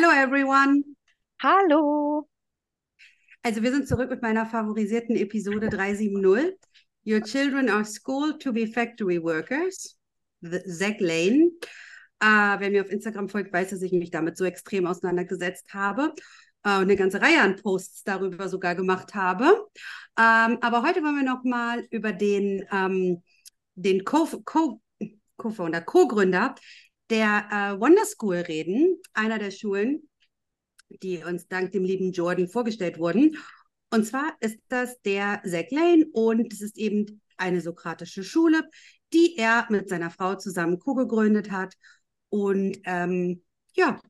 Hello everyone. Hallo. Also wir sind zurück mit meiner favorisierten Episode 370. Your children are schooled to be factory workers. The Zach Lane. Uh, wer mir auf Instagram folgt, weiß, dass ich mich damit so extrem auseinandergesetzt habe uh, und eine ganze Reihe an Posts darüber sogar gemacht habe. Um, aber heute wollen wir noch mal über den, um, den Co-Founder, Co Co-Gründer der äh, Wonder School reden, einer der Schulen, die uns dank dem lieben Jordan vorgestellt wurden. Und zwar ist das der Zach Lane und es ist eben eine sokratische Schule, die er mit seiner Frau zusammen co-gegründet hat. Und ähm, ja,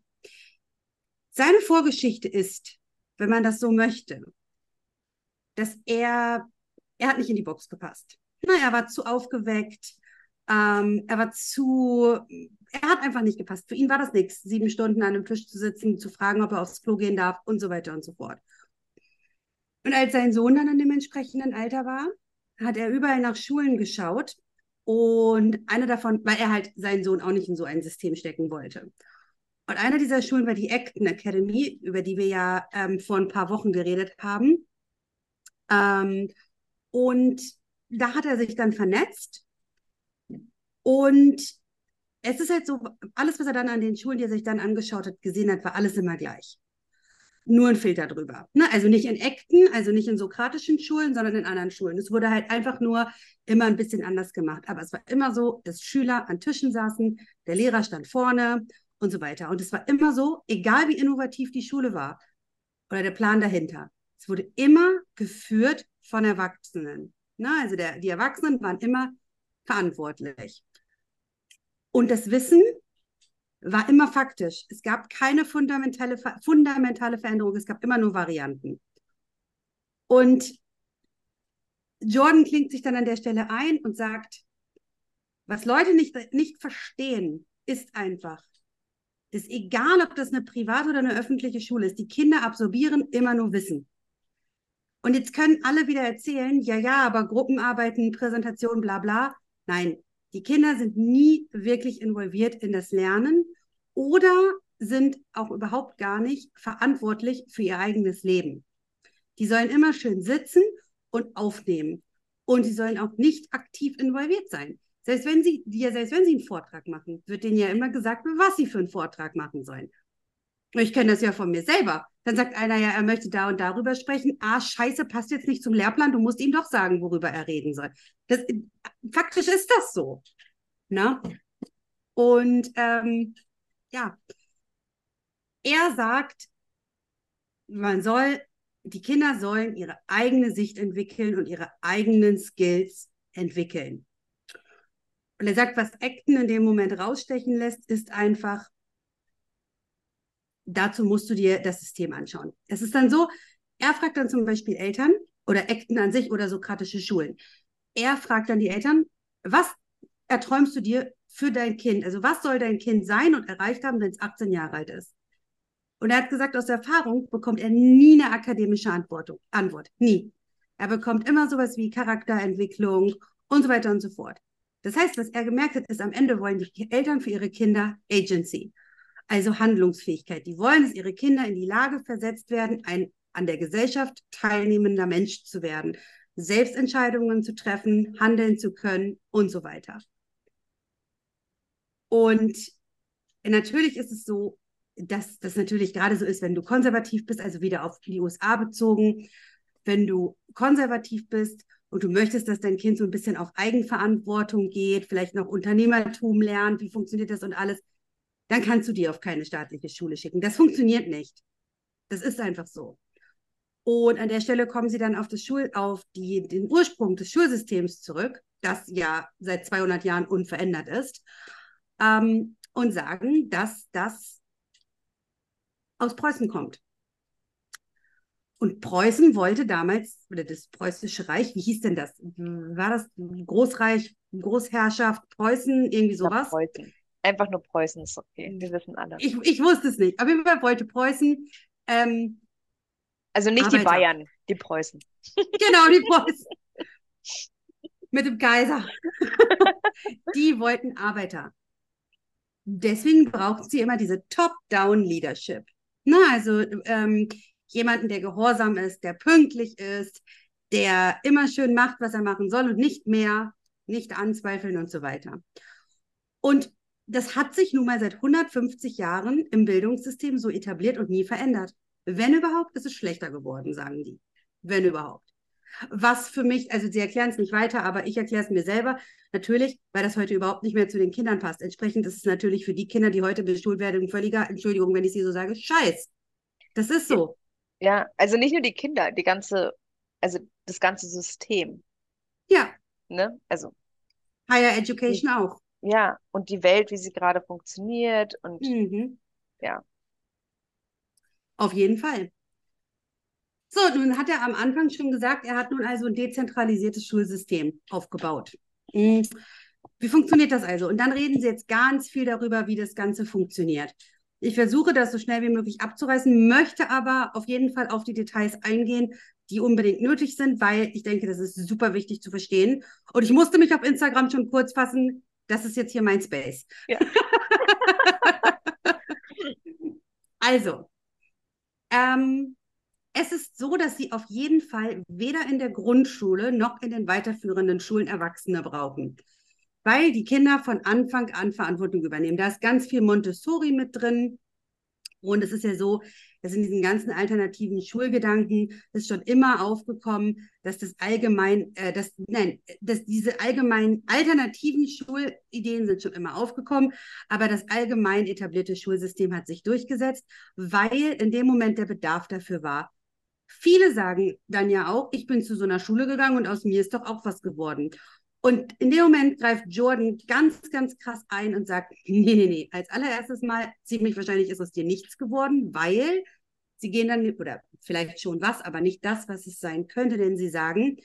seine Vorgeschichte ist, wenn man das so möchte, dass er, er hat nicht in die Box gepasst. Na, er war zu aufgeweckt, ähm, er war zu, er hat einfach nicht gepasst. Für ihn war das nichts, sieben Stunden an einem Tisch zu sitzen, zu fragen, ob er aufs Klo gehen darf und so weiter und so fort. Und als sein Sohn dann in dem entsprechenden Alter war, hat er überall nach Schulen geschaut und eine davon, weil er halt seinen Sohn auch nicht in so ein System stecken wollte. Und eine dieser Schulen war die Acton Academy, über die wir ja ähm, vor ein paar Wochen geredet haben. Ähm, und da hat er sich dann vernetzt und es ist halt so, alles, was er dann an den Schulen, die er sich dann angeschaut hat, gesehen hat, war alles immer gleich. Nur ein Filter drüber. Ne? Also nicht in Ekten, also nicht in sokratischen Schulen, sondern in anderen Schulen. Es wurde halt einfach nur immer ein bisschen anders gemacht. Aber es war immer so, dass Schüler an Tischen saßen, der Lehrer stand vorne und so weiter. Und es war immer so, egal wie innovativ die Schule war oder der Plan dahinter. Es wurde immer geführt von Erwachsenen. Ne? Also der, die Erwachsenen waren immer verantwortlich. Und das Wissen war immer faktisch. Es gab keine fundamentale, fundamentale Veränderung, es gab immer nur Varianten. Und Jordan klingt sich dann an der Stelle ein und sagt, was Leute nicht, nicht verstehen, ist einfach, ist egal, ob das eine private oder eine öffentliche Schule ist, die Kinder absorbieren immer nur Wissen. Und jetzt können alle wieder erzählen, ja, ja, aber Gruppenarbeiten, Präsentation, bla bla. Nein, die Kinder sind nie wirklich involviert in das Lernen oder sind auch überhaupt gar nicht verantwortlich für ihr eigenes Leben. Die sollen immer schön sitzen und aufnehmen. Und sie sollen auch nicht aktiv involviert sein. Selbst wenn sie, ja, selbst wenn sie einen Vortrag machen, wird denen ja immer gesagt, was sie für einen Vortrag machen sollen. Ich kenne das ja von mir selber. Dann sagt einer ja, er möchte da und darüber sprechen. Ah, scheiße, passt jetzt nicht zum Lehrplan. Du musst ihm doch sagen, worüber er reden soll. Das, faktisch ist das so. Na? Ne? Und ähm, ja, er sagt, man soll, die Kinder sollen ihre eigene Sicht entwickeln und ihre eigenen Skills entwickeln. Und er sagt, was Acton in dem Moment rausstechen lässt, ist einfach, dazu musst du dir das System anschauen. Es ist dann so, er fragt dann zum Beispiel Eltern oder Acton an sich oder sokratische Schulen. Er fragt dann die Eltern, was erträumst du dir für dein Kind? Also was soll dein Kind sein und erreicht haben, wenn es 18 Jahre alt ist? Und er hat gesagt, aus Erfahrung bekommt er nie eine akademische Antwort. Antwort. Nie. Er bekommt immer sowas wie Charakterentwicklung und so weiter und so fort. Das heißt, was er gemerkt hat, ist, am Ende wollen die Eltern für ihre Kinder Agency also Handlungsfähigkeit. Die wollen, dass ihre Kinder in die Lage versetzt werden, ein an der Gesellschaft teilnehmender Mensch zu werden, Selbstentscheidungen zu treffen, handeln zu können und so weiter. Und natürlich ist es so, dass das natürlich gerade so ist, wenn du konservativ bist, also wieder auf die USA bezogen, wenn du konservativ bist und du möchtest, dass dein Kind so ein bisschen auf Eigenverantwortung geht, vielleicht noch Unternehmertum lernt, wie funktioniert das und alles, dann kannst du die auf keine staatliche Schule schicken. Das funktioniert nicht. Das ist einfach so. Und an der Stelle kommen sie dann auf, das Schul auf die, den Ursprung des Schulsystems zurück, das ja seit 200 Jahren unverändert ist, ähm, und sagen, dass das aus Preußen kommt. Und Preußen wollte damals, oder das Preußische Reich, wie hieß denn das? War das Großreich, Großherrschaft, Preußen, irgendwie sowas? Ja, Preußen. Einfach nur Preußen ist okay. Wir wissen alle. Ich, ich wusste es nicht. Auf jeden Fall wollte Preußen. Ähm, also nicht Arbeiter. die Bayern, die Preußen. Genau, die Preußen. Mit dem Kaiser. die wollten Arbeiter. Deswegen brauchten sie immer diese Top-Down-Leadership. Na, also ähm, jemanden, der gehorsam ist, der pünktlich ist, der immer schön macht, was er machen soll und nicht mehr, nicht anzweifeln und so weiter. Und das hat sich nun mal seit 150 Jahren im Bildungssystem so etabliert und nie verändert. Wenn überhaupt, ist es schlechter geworden, sagen die. Wenn überhaupt. Was für mich, also sie erklären es nicht weiter, aber ich erkläre es mir selber. Natürlich, weil das heute überhaupt nicht mehr zu den Kindern passt. Entsprechend ist es natürlich für die Kinder, die heute beschult werden, ein völliger, Entschuldigung, wenn ich sie so sage, Scheiß. Das ist so. Ja, also nicht nur die Kinder, die ganze, also das ganze System. Ja. Ne? Also. Higher Education auch. Ja, und die Welt, wie sie gerade funktioniert und Mhm. ja. Auf jeden Fall. So, nun hat er am Anfang schon gesagt, er hat nun also ein dezentralisiertes Schulsystem aufgebaut. Hm, Wie funktioniert das also? Und dann reden Sie jetzt ganz viel darüber, wie das Ganze funktioniert. Ich versuche das so schnell wie möglich abzureißen, möchte aber auf jeden Fall auf die Details eingehen, die unbedingt nötig sind, weil ich denke, das ist super wichtig zu verstehen. Und ich musste mich auf Instagram schon kurz fassen. Das ist jetzt hier mein Space. Ja. Also, ähm, es ist so, dass Sie auf jeden Fall weder in der Grundschule noch in den weiterführenden Schulen Erwachsene brauchen, weil die Kinder von Anfang an Verantwortung übernehmen. Da ist ganz viel Montessori mit drin. Und es ist ja so, dass in diesen ganzen alternativen Schulgedanken ist schon immer aufgekommen, dass das allgemein, äh, dass, nein, dass diese allgemein alternativen Schulideen sind schon immer aufgekommen, aber das allgemein etablierte Schulsystem hat sich durchgesetzt, weil in dem Moment der Bedarf dafür war. Viele sagen dann ja auch, ich bin zu so einer Schule gegangen und aus mir ist doch auch was geworden. Und in dem Moment greift Jordan ganz, ganz krass ein und sagt, nee, nee, nee, als allererstes Mal, ziemlich wahrscheinlich ist aus dir nichts geworden, weil sie gehen dann, oder vielleicht schon was, aber nicht das, was es sein könnte, denn sie sagen,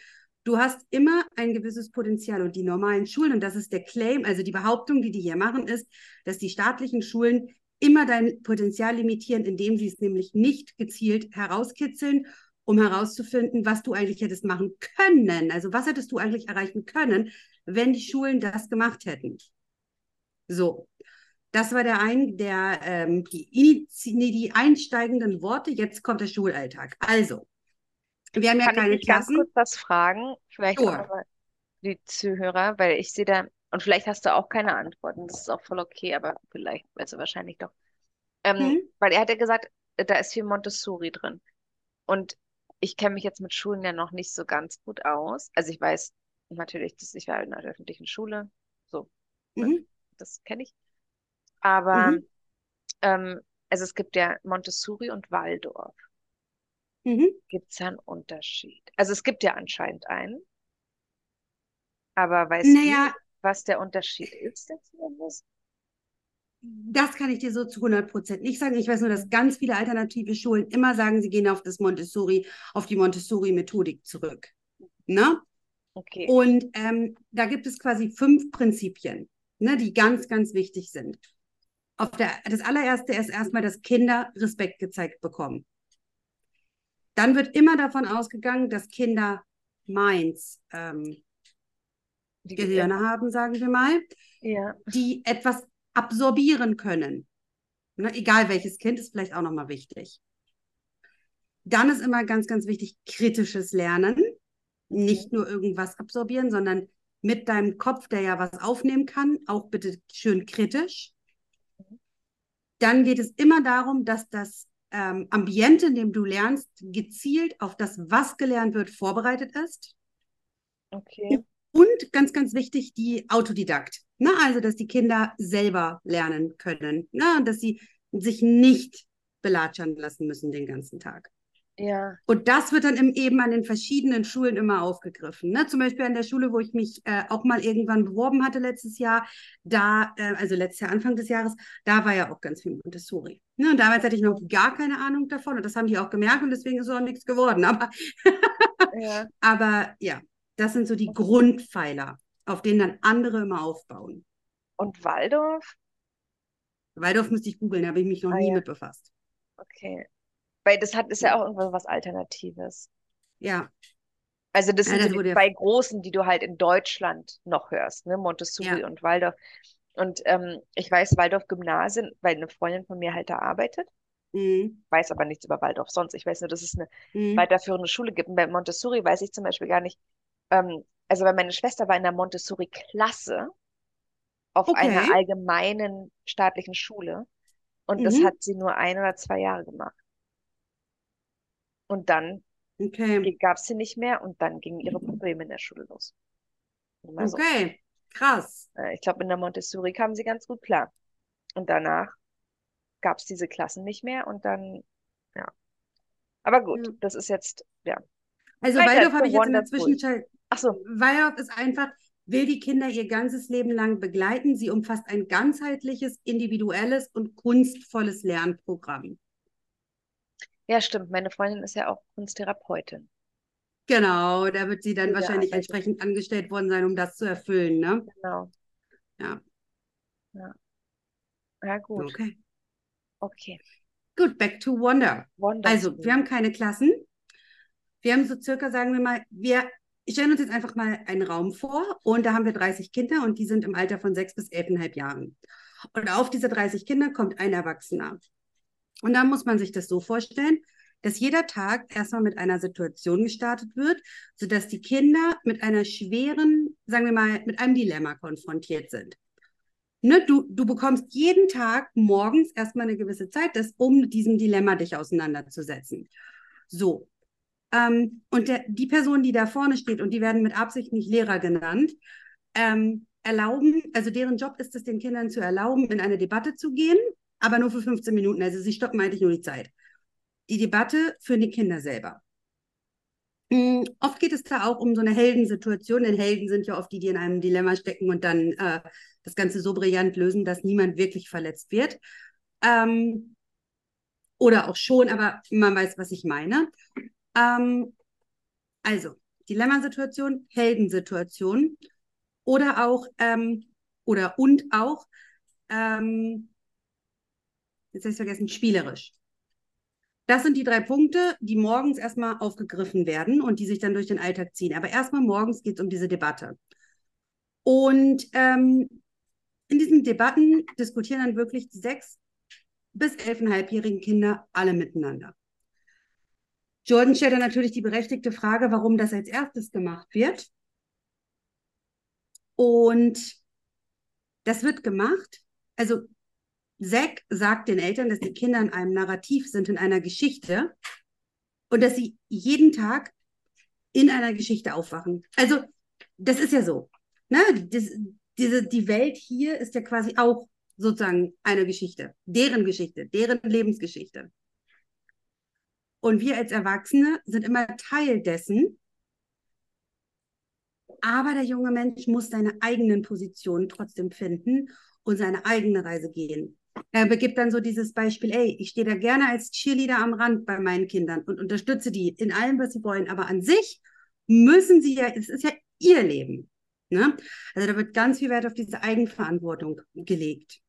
du hast immer ein gewisses Potenzial und die normalen Schulen, und das ist der Claim, also die Behauptung, die die hier machen, ist, dass die staatlichen Schulen immer dein Potenzial limitieren, indem sie es nämlich nicht gezielt herauskitzeln um herauszufinden, was du eigentlich hättest machen können. Also was hättest du eigentlich erreichen können, wenn die Schulen das gemacht hätten. So, das war der ein, der ähm, die, nee, die einsteigenden Worte. Jetzt kommt der Schulalltag. Also, wir haben ja Kann keine ich dich ganz Klassen. kurz was fragen? Vielleicht auch Sure. nochmal die Zuhörer, weil ich sehe da, und vielleicht hast du auch keine Antworten, das ist auch voll okay, aber vielleicht, also wahrscheinlich doch. Ähm, Hm? weil er hat ja gesagt, da ist viel Montessori drin. Und ich kenne mich jetzt mit Schulen ja noch nicht so ganz gut aus. Also ich weiß natürlich, dass ich war in einer öffentlichen Schule, so, ne, Mhm. das kenne ich. Aber Mhm. ähm, also es gibt ja Montessori und Waldorf. Mhm. Gibt es da einen Unterschied? Also es gibt ja anscheinend einen, aber weißt du, Naja, was der Unterschied ist Endes? Das kann ich dir so zu 100 Prozent nicht sagen. Ich weiß nur, dass ganz viele alternative Schulen immer sagen, sie gehen auf das Montessori, auf die Montessori-Methodik zurück. Ne? Okay, Und ähm, da gibt es quasi fünf Prinzipien, ne, die ganz, ganz wichtig sind. Auf der, das allererste ist erstmal, dass Kinder Respekt gezeigt bekommen. Dann wird immer davon ausgegangen, dass Kinder Minds, ähm, die Gehirne haben, sagen wir mal, Ja, die etwas absorbieren können. Ne, egal welches Kind, ist vielleicht auch nochmal wichtig. Dann ist immer ganz, ganz wichtig kritisches Lernen. Nicht nur irgendwas absorbieren, sondern mit deinem Kopf, der ja was aufnehmen kann, auch bitte schön kritisch. Dann geht es immer darum, dass das ähm, Ambiente, in dem du lernst, gezielt auf das, was gelernt wird, vorbereitet ist. okay. Und ganz, ganz wichtig, die Autodidakt. Ne? Also, dass die Kinder selber lernen können. Ne? Und dass sie sich nicht belatschern lassen müssen den ganzen Tag. Ja, Und das wird dann im, eben an den verschiedenen Schulen immer aufgegriffen. Ne? Zum Beispiel an der Schule, wo ich mich äh, auch mal irgendwann beworben hatte letztes Jahr, da, äh, also letztes Jahr, Anfang des Jahres, da war ja auch ganz viel Montessori. Ne? Und damals hatte ich noch gar keine Ahnung davon und das haben die auch gemerkt und deswegen ist auch nichts geworden. Aber, ja. aber ja, das sind so die Grundpfeiler, auf denen dann andere immer aufbauen. Und Waldorf? Waldorf müsste ich googeln, da habe ich mich noch Ah, nie ja. mit befasst. Okay. Weil das hat, ist ja auch irgendwas was Alternatives. Ja, Also das Ja, sind das so die ja- zwei großen, die du halt in Deutschland noch hörst, ne? Montessori und Waldorf. Und ähm, ich weiß, Waldorf Gymnasien, weil eine Freundin von mir halt da arbeitet. Mhm. Weiß aber nichts über Waldorf sonst. Ich weiß nur, dass es eine Mhm. weiterführende Schule gibt. Und bei Montessori weiß ich zum Beispiel gar nicht, ähm, also weil meine Schwester war in der Montessori-Klasse auf einer Okay. allgemeinen staatlichen Schule und das Mhm. hat sie nur ein oder zwei Jahre gemacht. Und dann Okay. gab es sie nicht mehr und dann gingen ihre Probleme in der Schule los. Mal so. Okay. Krass. Äh, Ich glaube, in der Montessori kamen sie ganz gut klar. Und danach gab es diese Klassen nicht mehr und dann, ja. Aber gut, Ja. das ist jetzt, ja. Also Waldorf habe ich jetzt in der. Zwischenzeit. Ach so, Waldorf ist einfach, will die Kinder ihr ganzes Leben lang begleiten. Sie umfasst ein ganzheitliches, individuelles und kunstvolles Lernprogramm. ja, stimmt. Meine Freundin ist ja auch Kunsttherapeutin. Genau, da wird sie dann da wahrscheinlich arbeitet. entsprechend angestellt worden sein, um das zu erfüllen, ne? Genau. Ja, Ja, gut. okay. Okay. Gut, back to Wonder. Also, Wonderful. wir haben keine Klassen. Wir haben so circa, sagen wir mal, wir stellen uns jetzt einfach mal einen Raum vor und da haben wir 30 Kinder und die sind im Alter von sechs bis elfeinhalb Jahren. Und auf diese 30 Kinder kommt ein Erwachsener. Und da muss man sich das so vorstellen, dass jeder Tag erstmal mit einer Situation gestartet wird, sodass die Kinder mit einer schweren, sagen wir mal, mit einem Dilemma konfrontiert sind. Ne, du, du bekommst jeden Tag morgens erstmal eine gewisse Zeit, das, um mit diesem Dilemma dich auseinanderzusetzen. So. Ähm, und der, die Person, die da vorne steht, und die werden mit Absicht nicht Lehrer genannt, ähm, erlauben, also deren Job ist es, den Kindern zu erlauben, in eine Debatte zu gehen, aber nur für 15 Minuten. Also sie stoppen eigentlich nur die Zeit. Die Debatte führen die Kinder selber. Mm, Oft geht es da auch um so eine Heldensituation, denn Helden sind ja oft die, die in einem Dilemma stecken und dann äh, das Ganze so brillant lösen, dass niemand wirklich verletzt wird. Ähm, oder auch schon, aber man weiß, was ich meine. Ähm, also, Dilemmasituation, Heldensituation oder auch, ähm, oder und auch, ähm, jetzt habe ich vergessen, spielerisch. Das sind die drei Punkte, die morgens erstmal aufgegriffen werden und die sich dann durch den Alltag ziehen. Aber erstmal morgens geht es um diese Debatte. Und ähm, in diesen Debatten diskutieren dann wirklich die sechs bis elfeinhalbjährigen Kinder alle miteinander. Jordan stellt dann natürlich die berechtigte Frage, warum das als erstes gemacht wird. Und das wird gemacht. Also Zack sagt den Eltern, dass die Kinder in einem Narrativ sind, in einer Geschichte und dass sie jeden Tag in einer Geschichte aufwachen. Also das ist ja so. Ne? Das, diese, die Welt hier ist ja quasi auch sozusagen eine Geschichte, deren Geschichte, deren Lebensgeschichte. Und wir als Erwachsene sind immer Teil dessen. Aber der junge Mensch muss seine eigenen Positionen trotzdem finden und seine eigene Reise gehen. Er begibt dann so dieses Beispiel, ey, ich stehe da gerne als Cheerleader am Rand bei meinen Kindern und unterstütze die in allem, was sie wollen. Aber an sich müssen sie ja, es ist ja ihr Leben. Ne? Also da wird ganz viel Wert auf diese Eigenverantwortung gelegt.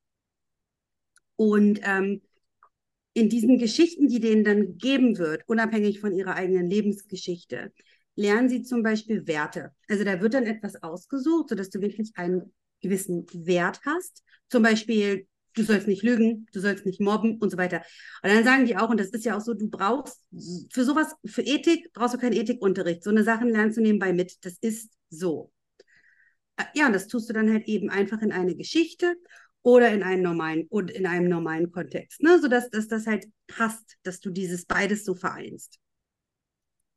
Und ähm, in diesen Geschichten, die denen dann gegeben wird, unabhängig von ihrer eigenen Lebensgeschichte, lernen sie zum Beispiel Werte. Also da wird dann etwas ausgesucht, sodass du wirklich einen gewissen Wert hast. Zum Beispiel, du sollst nicht lügen, du sollst nicht mobben und so weiter. Und dann sagen die auch, und das ist ja auch so, du brauchst für sowas, für Ethik brauchst du keinen Ethikunterricht. So eine Sachen lernst du nebenbei mit. Das ist so. Ja, und das tust du dann halt eben einfach in eine Geschichte oder in einen normalen und in einem normalen Kontext, ne? sodass dass das halt passt, dass du dieses beides so vereinst.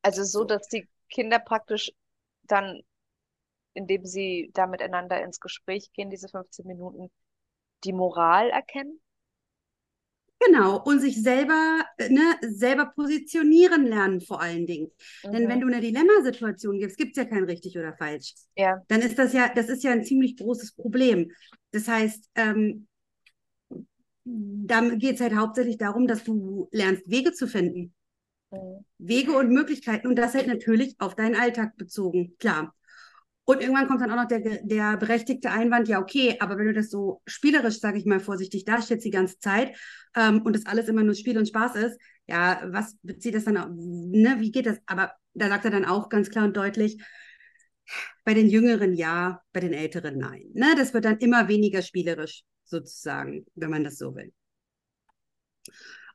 Also so, So. dass die Kinder praktisch dann, indem sie da miteinander ins Gespräch gehen, diese 15 Minuten, die Moral erkennen. Genau, und sich selber, äh, ne, selber positionieren lernen vor allen Dingen. Denn wenn Mhm. du eine Dilemmasituation gibst, gibt es ja kein richtig oder falsch. Ja, Dann ist das ja, das ist ja ein ziemlich großes Problem. Das heißt, ähm, da geht es halt hauptsächlich darum, dass du lernst, Wege zu finden. mhm. Wege und Möglichkeiten und das halt natürlich auf deinen Alltag bezogen, klar. Und irgendwann kommt dann auch noch der, der berechtigte Einwand, ja, okay, aber wenn du das so spielerisch, sage ich mal vorsichtig, darstellst die ganze Zeit ähm, und das alles immer nur Spiel und Spaß ist, ja, was bezieht das dann, auf, ne, wie geht das? Aber da sagt er dann auch ganz klar und deutlich, bei den Jüngeren ja, bei den Älteren nein. Ne, das wird dann immer weniger spielerisch sozusagen, wenn man das so will.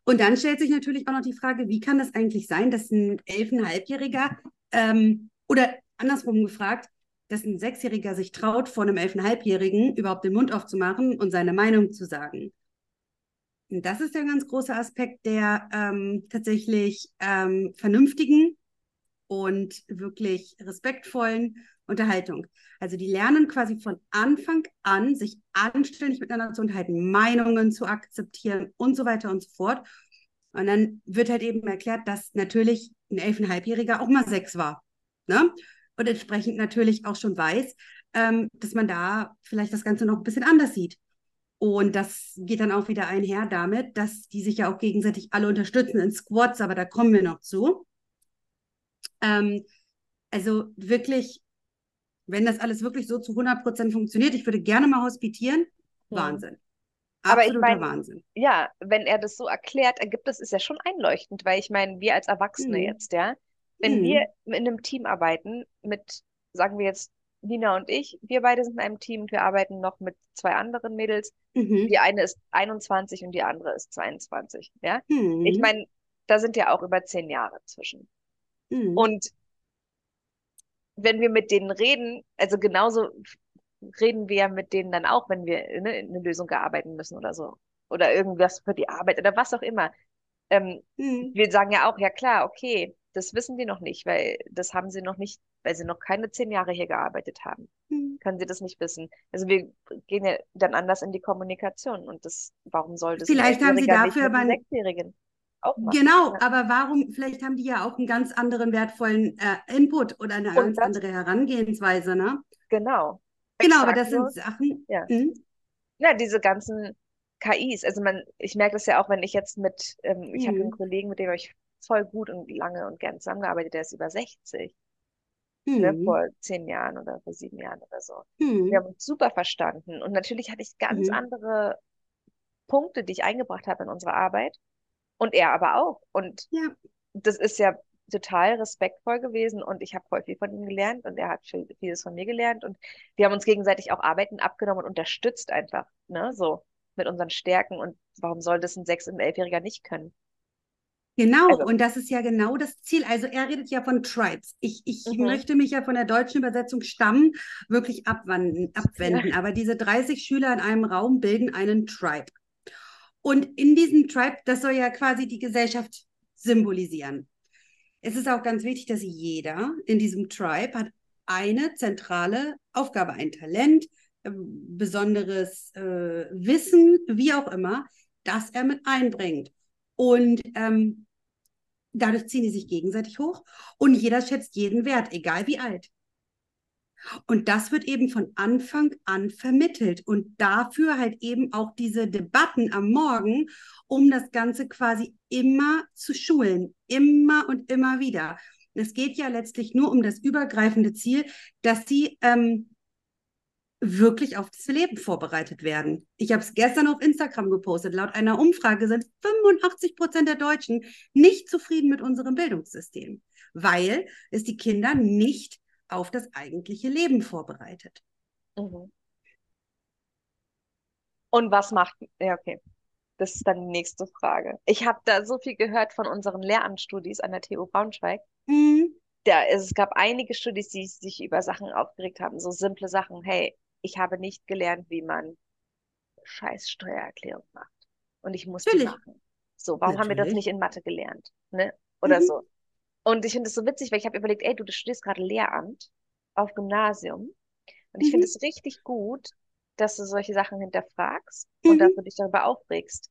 Und dann stellt sich natürlich auch noch die Frage, wie kann das eigentlich sein, dass ein elfeinhalbjähriger ähm, oder andersrum gefragt, dass ein Sechsjähriger sich traut, vor einem elfeinhalbjährigen überhaupt den Mund aufzumachen und seine Meinung zu sagen. Und das ist der ganz große Aspekt der ähm, tatsächlich ähm, vernünftigen und wirklich respektvollen Unterhaltung. Also die lernen quasi von Anfang an, sich anständig miteinander zu unterhalten, Meinungen zu akzeptieren und so weiter und so fort. Und dann wird halt eben erklärt, dass natürlich ein elfeinhalbjähriger auch mal sechs war. Ne? Und entsprechend natürlich auch schon weiß, ähm, dass man da vielleicht das Ganze noch ein bisschen anders sieht. Und das geht dann auch wieder einher damit, dass die sich ja auch gegenseitig alle unterstützen in Squads, aber da kommen wir noch zu. Ähm, also wirklich, wenn das alles wirklich so zu 100 Prozent funktioniert, ich würde gerne mal hospitieren, hm. Wahnsinn. Aber ich meine, Wahnsinn. ja, wenn er das so erklärt, ergibt es ist ja schon einleuchtend, weil ich meine, wir als Erwachsene mhm. jetzt, ja, wenn mhm. wir in einem Team arbeiten mit, sagen wir jetzt Nina und ich, wir beide sind in einem Team und wir arbeiten noch mit zwei anderen Mädels. Mhm. Die eine ist 21 und die andere ist 22. Ja? Mhm. Ich meine, da sind ja auch über zehn Jahre zwischen. Mhm. Und wenn wir mit denen reden, also genauso reden wir ja mit denen dann auch, wenn wir ne, eine Lösung erarbeiten müssen oder so. Oder irgendwas für die Arbeit oder was auch immer. Ähm, mhm. Wir sagen ja auch, ja klar, okay, das wissen die noch nicht, weil das haben sie noch nicht, weil sie noch keine zehn Jahre hier gearbeitet haben. Hm. Können sie das nicht wissen. Also wir gehen ja dann anders in die Kommunikation und das, warum soll das Vielleicht haben sie dafür aber Sechsjährigen auch machen? Genau, ja. aber warum, vielleicht haben die ja auch einen ganz anderen wertvollen äh, Input oder eine und ganz das? andere Herangehensweise, ne? Genau. Genau, aber das sind Sachen. Ja. Hm? ja, diese ganzen KIs, also man, ich merke das ja auch, wenn ich jetzt mit, ähm, ich habe einen hm. Kollegen, mit dem ich voll gut und lange und gern zusammengearbeitet. Der ist über 60. Ne, mhm. Ne, vor zehn Jahren oder vor sieben Jahren oder so. Mhm. Wir haben uns super verstanden. Und natürlich hatte ich ganz mhm. andere Punkte, die ich eingebracht habe in unsere Arbeit. Und er aber auch. Und ja. das ist ja total respektvoll gewesen und ich habe voll viel von ihm gelernt und er hat viel, vieles von mir gelernt und wir haben uns gegenseitig auch Arbeiten abgenommen und unterstützt einfach, ne, so mit unseren Stärken und warum soll das ein Sechs- und Elfjähriger nicht können? Genau, also. und das ist ja genau das Ziel. Also er redet ja von Tribes. Ich, ich mhm. möchte mich ja von der deutschen Übersetzung Stamm wirklich abwenden, abwenden. Ja. Aber diese 30 Schüler in einem Raum bilden einen Tribe. Und in diesem Tribe, das soll ja quasi die Gesellschaft symbolisieren. Es ist auch ganz wichtig, dass jeder in diesem Tribe hat eine zentrale Aufgabe, ein Talent, äh, besonderes äh, Wissen, wie auch immer, das er mit einbringt. Und ähm, dadurch ziehen die sich gegenseitig hoch und jeder schätzt jeden Wert, egal wie alt. Und das wird eben von Anfang an vermittelt und dafür halt eben auch diese Debatten am Morgen, um das Ganze quasi immer zu schulen, immer und immer wieder. Es geht ja letztlich nur um das übergreifende Ziel, dass sie ähm, wirklich auf das Leben vorbereitet werden. Ich habe es gestern auf Instagram gepostet. Laut einer Umfrage sind 85 Prozent der Deutschen nicht zufrieden mit unserem Bildungssystem, weil es die Kinder nicht auf das eigentliche Leben vorbereitet. Mhm. Und was macht, ja, okay. Das ist dann die nächste Frage. Ich habe da so viel gehört von unseren Lehramtsstudis an der TU Braunschweig. Mhm. Da, es gab einige Studis, die sich über Sachen aufgeregt haben, so simple Sachen. Hey, ich habe nicht gelernt, wie man scheiß Steuererklärung macht. Und ich muss Natürlich. die machen. So, warum Natürlich. haben wir das nicht in Mathe gelernt? Ne? Oder mhm. so. Und ich finde es so witzig, weil ich habe überlegt, ey, du, du studierst gerade Lehramt auf Gymnasium. Und ich mhm. finde es richtig gut, dass du solche Sachen hinterfragst mhm. und dass du dich darüber aufregst.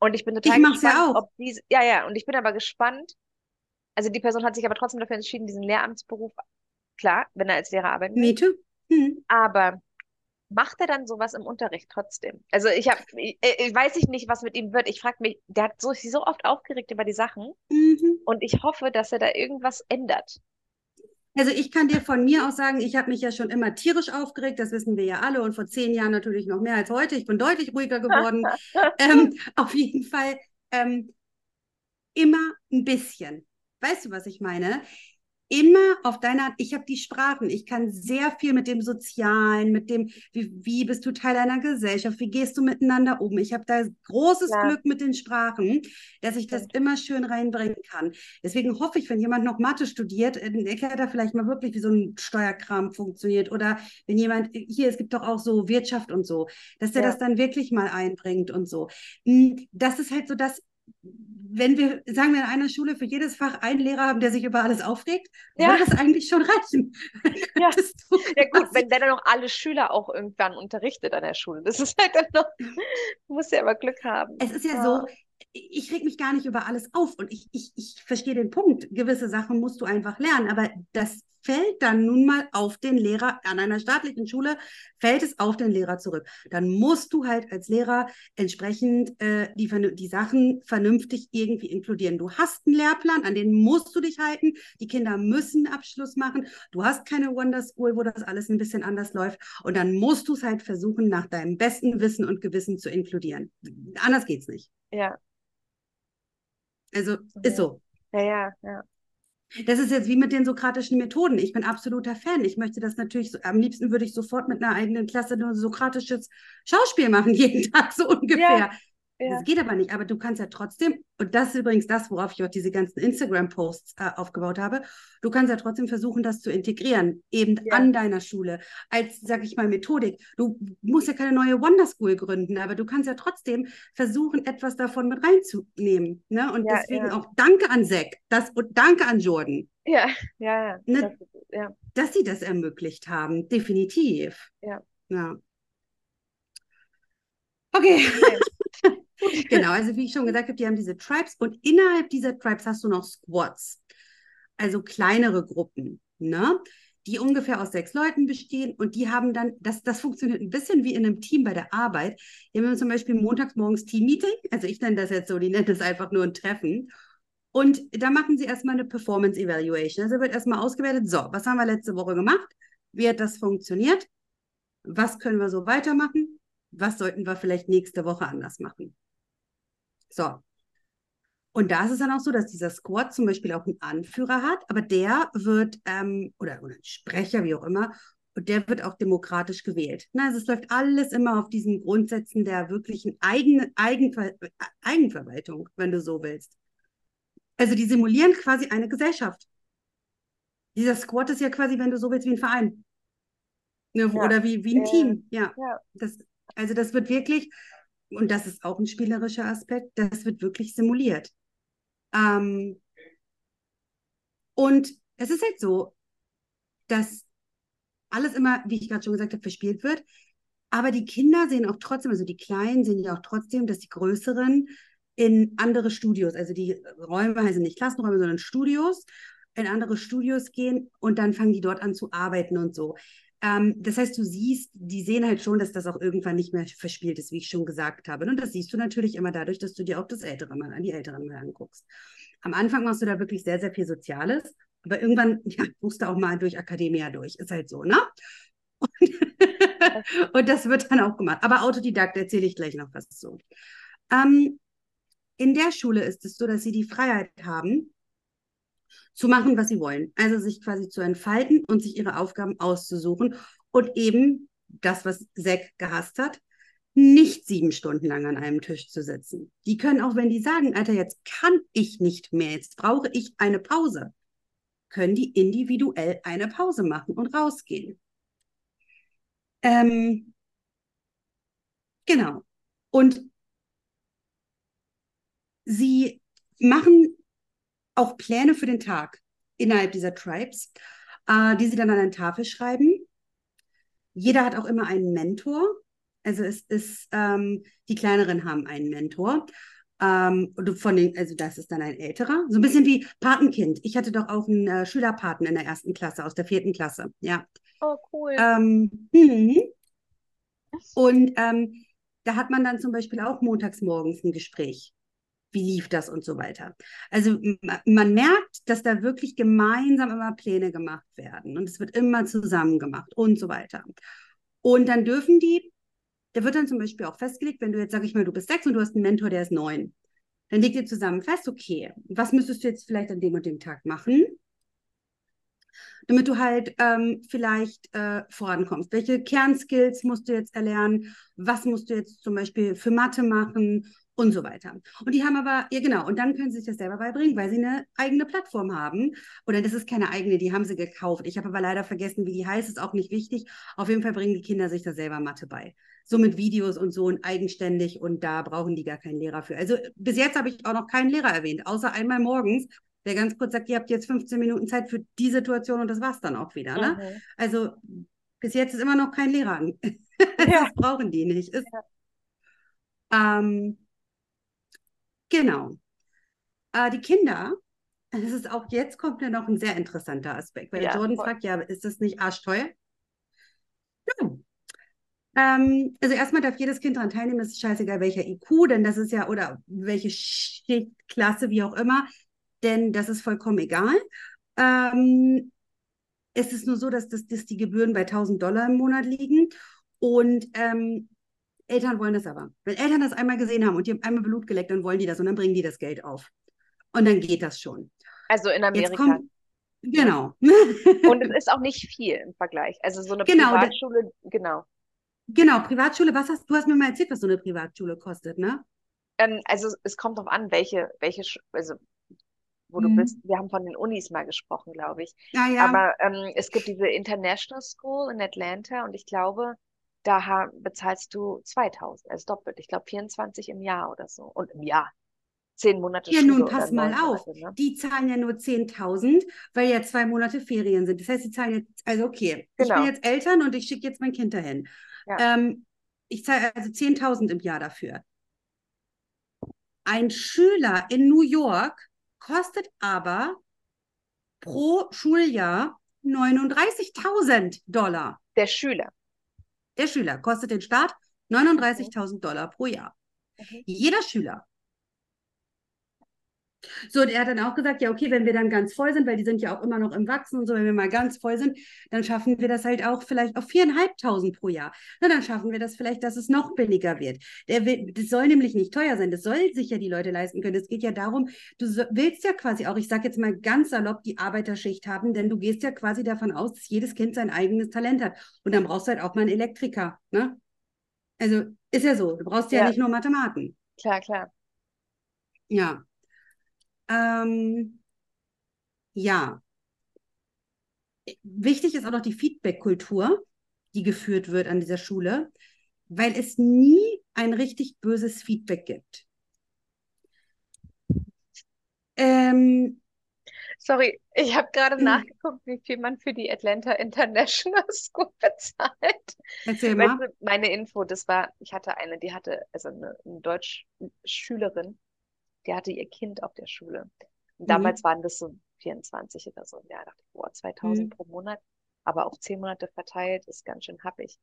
Und ich bin total ich gespannt, ja auch. ob diese, ja, ja, und ich bin aber gespannt. Also die Person hat sich aber trotzdem dafür entschieden, diesen Lehramtsberuf, klar, wenn er als Lehrer arbeiten will. Mhm. Aber macht er dann sowas im Unterricht trotzdem? Also ich habe, ich, ich, weiß ich nicht, was mit ihm wird. Ich frage mich, der hat so, sich so oft aufgeregt über die Sachen mhm. und ich hoffe, dass er da irgendwas ändert. Also ich kann dir von mir aus sagen, ich habe mich ja schon immer tierisch aufgeregt, das wissen wir ja alle und vor zehn Jahren natürlich noch mehr als heute. Ich bin deutlich ruhiger geworden. ähm, auf jeden Fall ähm, immer ein bisschen. Weißt du, was ich meine? Immer auf deiner, ich habe die Sprachen, ich kann sehr viel mit dem Sozialen, mit dem, wie, wie bist du Teil einer Gesellschaft, wie gehst du miteinander um. Ich habe da großes ja. Glück mit den Sprachen, dass ich das immer schön reinbringen kann. Deswegen hoffe ich, wenn jemand noch Mathe studiert, äh, erklärt er vielleicht mal wirklich, wie so ein Steuerkram funktioniert. Oder wenn jemand, hier, es gibt doch auch so Wirtschaft und so, dass der ja. das dann wirklich mal einbringt und so. Hm, das ist halt so das, wenn wir, sagen wir in einer Schule für jedes Fach einen Lehrer haben, der sich über alles aufregt, ja. würde das eigentlich schon reichen. Ja. ja gut, wenn der dann noch alle Schüler auch irgendwann unterrichtet an der Schule. Das ist halt dann noch, du musst ja aber Glück haben. Es ist ja, ja. so, ich reg mich gar nicht über alles auf und ich, ich, ich verstehe den Punkt. Gewisse Sachen musst du einfach lernen, aber das fällt dann nun mal auf den Lehrer, an einer staatlichen Schule fällt es auf den Lehrer zurück. Dann musst du halt als Lehrer entsprechend äh, die, die Sachen vernünftig irgendwie inkludieren. Du hast einen Lehrplan, an den musst du dich halten. Die Kinder müssen Abschluss machen. Du hast keine Wonder School, wo das alles ein bisschen anders läuft. Und dann musst du es halt versuchen, nach deinem besten Wissen und Gewissen zu inkludieren. Anders geht's nicht. Ja. Also ist so. Ja, ja, ja. Das ist jetzt wie mit den sokratischen Methoden. Ich bin absoluter Fan. Ich möchte das natürlich, so, am liebsten würde ich sofort mit einer eigenen Klasse nur sokratisches Schauspiel machen, jeden Tag so ungefähr. Ja. Ja. Das geht aber nicht. Aber du kannst ja trotzdem, und das ist übrigens das, worauf ich auch diese ganzen Instagram-Posts äh, aufgebaut habe, du kannst ja trotzdem versuchen, das zu integrieren, eben ja. an deiner Schule, als, sag ich mal, Methodik. Du musst ja keine neue Wonder School gründen, aber du kannst ja trotzdem versuchen, etwas davon mit reinzunehmen. Ne? Und ja, deswegen auch danke an Zack das, und danke an Jordan. Ja, ja, ja. Ne? Das, ja. Dass sie das ermöglicht haben, definitiv. Ja. ja. Okay. okay. Genau, also wie ich schon gesagt habe, die haben diese Tribes und innerhalb dieser Tribes hast du noch Squads, also kleinere Gruppen, ne? die ungefähr aus sechs Leuten bestehen und die haben dann, das, das funktioniert ein bisschen wie in einem Team bei der Arbeit. Die haben zum Beispiel montags morgens Team-Meeting, also ich nenne das jetzt so, die nennen das einfach nur ein Treffen. Und da machen sie erstmal eine Performance Evaluation. Also wird erstmal ausgewertet, so, was haben wir letzte Woche gemacht? Wie hat das funktioniert? Was können wir so weitermachen? Was sollten wir vielleicht nächste Woche anders machen? So. Und da ist es dann auch so, dass dieser Squad zum Beispiel auch einen Anführer hat, aber der wird, ähm, oder, oder ein Sprecher, wie auch immer, und der wird auch demokratisch gewählt. Na, also es läuft alles immer auf diesen Grundsätzen der wirklichen Eigen, Eigenver Eigenverwaltung, wenn du so willst. Also die simulieren quasi eine Gesellschaft. Dieser Squad ist ja quasi, wenn du so willst, wie ein Verein. Ne, ja. Oder wie, wie ein äh, Team. Ja. ja. Das, also das wird wirklich, und das ist auch ein spielerischer Aspekt, das wird wirklich simuliert. Ähm, und es ist halt so, dass alles immer, wie ich gerade schon gesagt habe, verspielt wird. Aber die Kinder sehen auch trotzdem, also die Kleinen sehen ja auch trotzdem, dass die Größeren in andere Studios, also die Räume heißen nicht Klassenräume, sondern Studios, in andere Studios gehen und dann fangen die dort an zu arbeiten und so. Ähm, das heißt, du siehst, die sehen halt schon, dass das auch irgendwann nicht mehr verspielt ist, wie ich schon gesagt habe. Und das siehst du natürlich immer dadurch, dass du dir auch das Ältere mal an, die Älteren mal anguckst. Am Anfang machst du da wirklich sehr, sehr viel Soziales, aber irgendwann ja, musst du auch mal durch Akademia durch. Ist halt so, ne? Und, und das wird dann auch gemacht. Aber Autodidakt erzähle ich gleich noch was zu. Ähm, in der Schule ist es so, dass sie die Freiheit haben, zu machen, was sie wollen. Also sich quasi zu entfalten und sich ihre Aufgaben auszusuchen und eben das, was Zack gehasst hat, nicht sieben Stunden lang an einem Tisch zu sitzen. Die können auch, wenn die sagen, Alter, jetzt kann ich nicht mehr, jetzt brauche ich eine Pause, können die individuell eine Pause machen und rausgehen. Ähm, genau. Und sie machen auch Pläne für den Tag innerhalb dieser Tribes, äh, die sie dann an eine Tafel schreiben. Jeder hat auch immer einen Mentor. Also es ist, ähm, die kleineren haben einen Mentor. Ähm, von den, also das ist dann ein älterer. So ein bisschen wie Patenkind. Ich hatte doch auch einen äh, Schülerpaten in der ersten Klasse, aus der vierten Klasse. Ja. Oh, cool. Ähm, hm. Und ähm, da hat man dann zum Beispiel auch montags morgens ein Gespräch wie lief das und so weiter. Also man merkt, dass da wirklich gemeinsam immer Pläne gemacht werden und es wird immer zusammen gemacht und so weiter. Und dann dürfen die, da wird dann zum Beispiel auch festgelegt, wenn du jetzt, sag ich mal, du bist sechs und du hast einen Mentor, der ist neun, dann legt ihr zusammen fest, okay, was müsstest du jetzt vielleicht an dem und dem Tag machen? damit du halt ähm, vielleicht äh, vorankommst. Welche Kernskills musst du jetzt erlernen? Was musst du jetzt zum Beispiel für Mathe machen? Und so weiter. Und die haben aber, ja genau, und dann können sie sich das selber beibringen, weil sie eine eigene Plattform haben. Oder das ist keine eigene, die haben sie gekauft. Ich habe aber leider vergessen, wie die heißt, ist auch nicht wichtig. Auf jeden Fall bringen die Kinder sich da selber Mathe bei. So mit Videos und so und eigenständig und da brauchen die gar keinen Lehrer für. Also bis jetzt habe ich auch noch keinen Lehrer erwähnt, außer einmal morgens, der ganz kurz sagt, ihr habt jetzt 15 Minuten Zeit für die Situation und das war's dann auch wieder. Ne? Mhm. Also bis jetzt ist immer noch kein Lehrer. Ja. das brauchen die nicht. Ist, ja. ähm, genau. Äh, die Kinder, das ist auch jetzt kommt ja noch ein sehr interessanter Aspekt, weil ja, Jordan voll. fragt, ja, ist das nicht arschteuer? Ja. Ähm, also erstmal darf jedes Kind daran teilnehmen, es ist scheißegal, welcher IQ, denn das ist ja, oder welche Schichtklasse, wie auch immer denn das ist vollkommen egal. Ähm, es ist nur so, dass, das, dass die Gebühren bei 1000 Dollar im Monat liegen und ähm, Eltern wollen das aber. Wenn Eltern das einmal gesehen haben und die haben einmal Blut geleckt, dann wollen die das und dann bringen die das Geld auf. Und dann geht das schon. Also in Amerika. Kommt, genau. Und es ist auch nicht viel im Vergleich. Also so eine genau, Privatschule, genau. Genau, Privatschule, was hast du hast mir mal erzählt, was so eine Privatschule kostet, ne? Ähm, also es kommt darauf an, welche, welche, also wo mhm. du bist. Wir haben von den Unis mal gesprochen, glaube ich. Ja, ja. Aber ähm, es gibt diese International School in Atlanta und ich glaube, da bezahlst du 2000, also doppelt. Ich glaube 24 im Jahr oder so. Und im Jahr. Zehn Monate Ja, nun pass mal auf. Monate, ne? Die zahlen ja nur 10.000, weil ja zwei Monate Ferien sind. Das heißt, sie zahlen jetzt, also okay, genau. ich bin genau. jetzt Eltern und ich schicke jetzt mein Kind dahin. Ja. Ähm, ich zahle also 10.000 im Jahr dafür. Ein Schüler in New York kostet aber pro Schuljahr 39.000 Dollar. Der Schüler. Der Schüler kostet den Staat 39.000 Dollar pro Jahr. Okay. Jeder Schüler so, und er hat dann auch gesagt, ja, okay, wenn wir dann ganz voll sind, weil die sind ja auch immer noch im Wachsen und so, wenn wir mal ganz voll sind, dann schaffen wir das halt auch vielleicht auf viereinhalbtausend pro Jahr. Na, dann schaffen wir das vielleicht, dass es noch billiger wird. Der will, das soll nämlich nicht teuer sein, das soll sich ja die Leute leisten können. Es geht ja darum, du so, willst ja quasi auch, ich sage jetzt mal ganz salopp, die Arbeiterschicht haben, denn du gehst ja quasi davon aus, dass jedes Kind sein eigenes Talent hat. Und dann brauchst du halt auch mal einen Elektriker, ne? Also ist ja so, du brauchst ja, ja nicht nur Mathematen. Klar, klar. Ja. Ähm, ja. Wichtig ist auch noch die Feedback-Kultur, die geführt wird an dieser Schule, weil es nie ein richtig böses Feedback gibt. Ähm, Sorry, ich habe gerade hm. nachgeguckt, wie viel man für die Atlanta International School bezahlt. Erzähl mal. Weißt du, meine Info, das war, ich hatte eine, die hatte, also eine, eine Deutschschülerin, die hatte ihr Kind auf der Schule. Und mhm. damals waren das so 24 oder so. Ja, dachte ich, boah, 2000 mhm. pro Monat, aber auf zehn Monate verteilt ist ganz schön happig.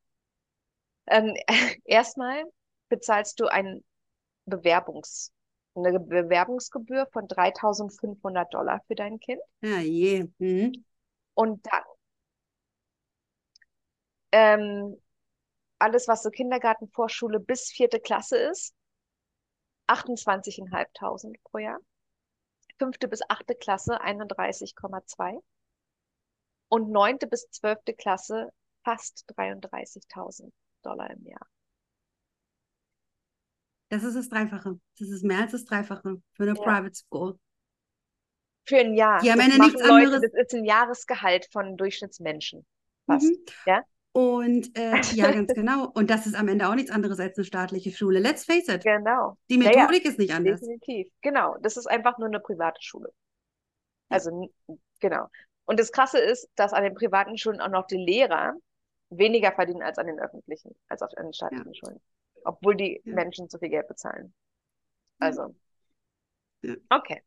Ähm, erstmal bezahlst du ein Bewerbungs, eine Bewerbungsgebühr von 3500 Dollar für dein Kind. Ja, je. Mhm. Und dann ähm, alles, was so Kindergarten, Vorschule bis vierte Klasse ist, 28.500 pro Jahr. Fünfte bis achte Klasse 31,2 und neunte bis zwölfte Klasse fast 33.000 Dollar im Jahr. Das ist das Dreifache. Das ist mehr als das Dreifache für eine ja. Private School. Für ein Jahr. Die haben ja nichts Leute, anderes. Das ist ein Jahresgehalt von Durchschnittsmenschen. Fast. Mhm. Ja? Und äh, ja, ganz genau. Und das ist am Ende auch nichts anderes als eine staatliche Schule. Let's face it. Genau. Die Methodik ja, ist nicht anders. Definitiv. Genau. Das ist einfach nur eine private Schule. Also, genau. Und das Krasse ist, dass an den privaten Schulen auch noch die Lehrer weniger verdienen als an den öffentlichen, als auf den staatlichen ja. Schulen. Obwohl die. Menschen so viel Geld bezahlen. Also. Okay.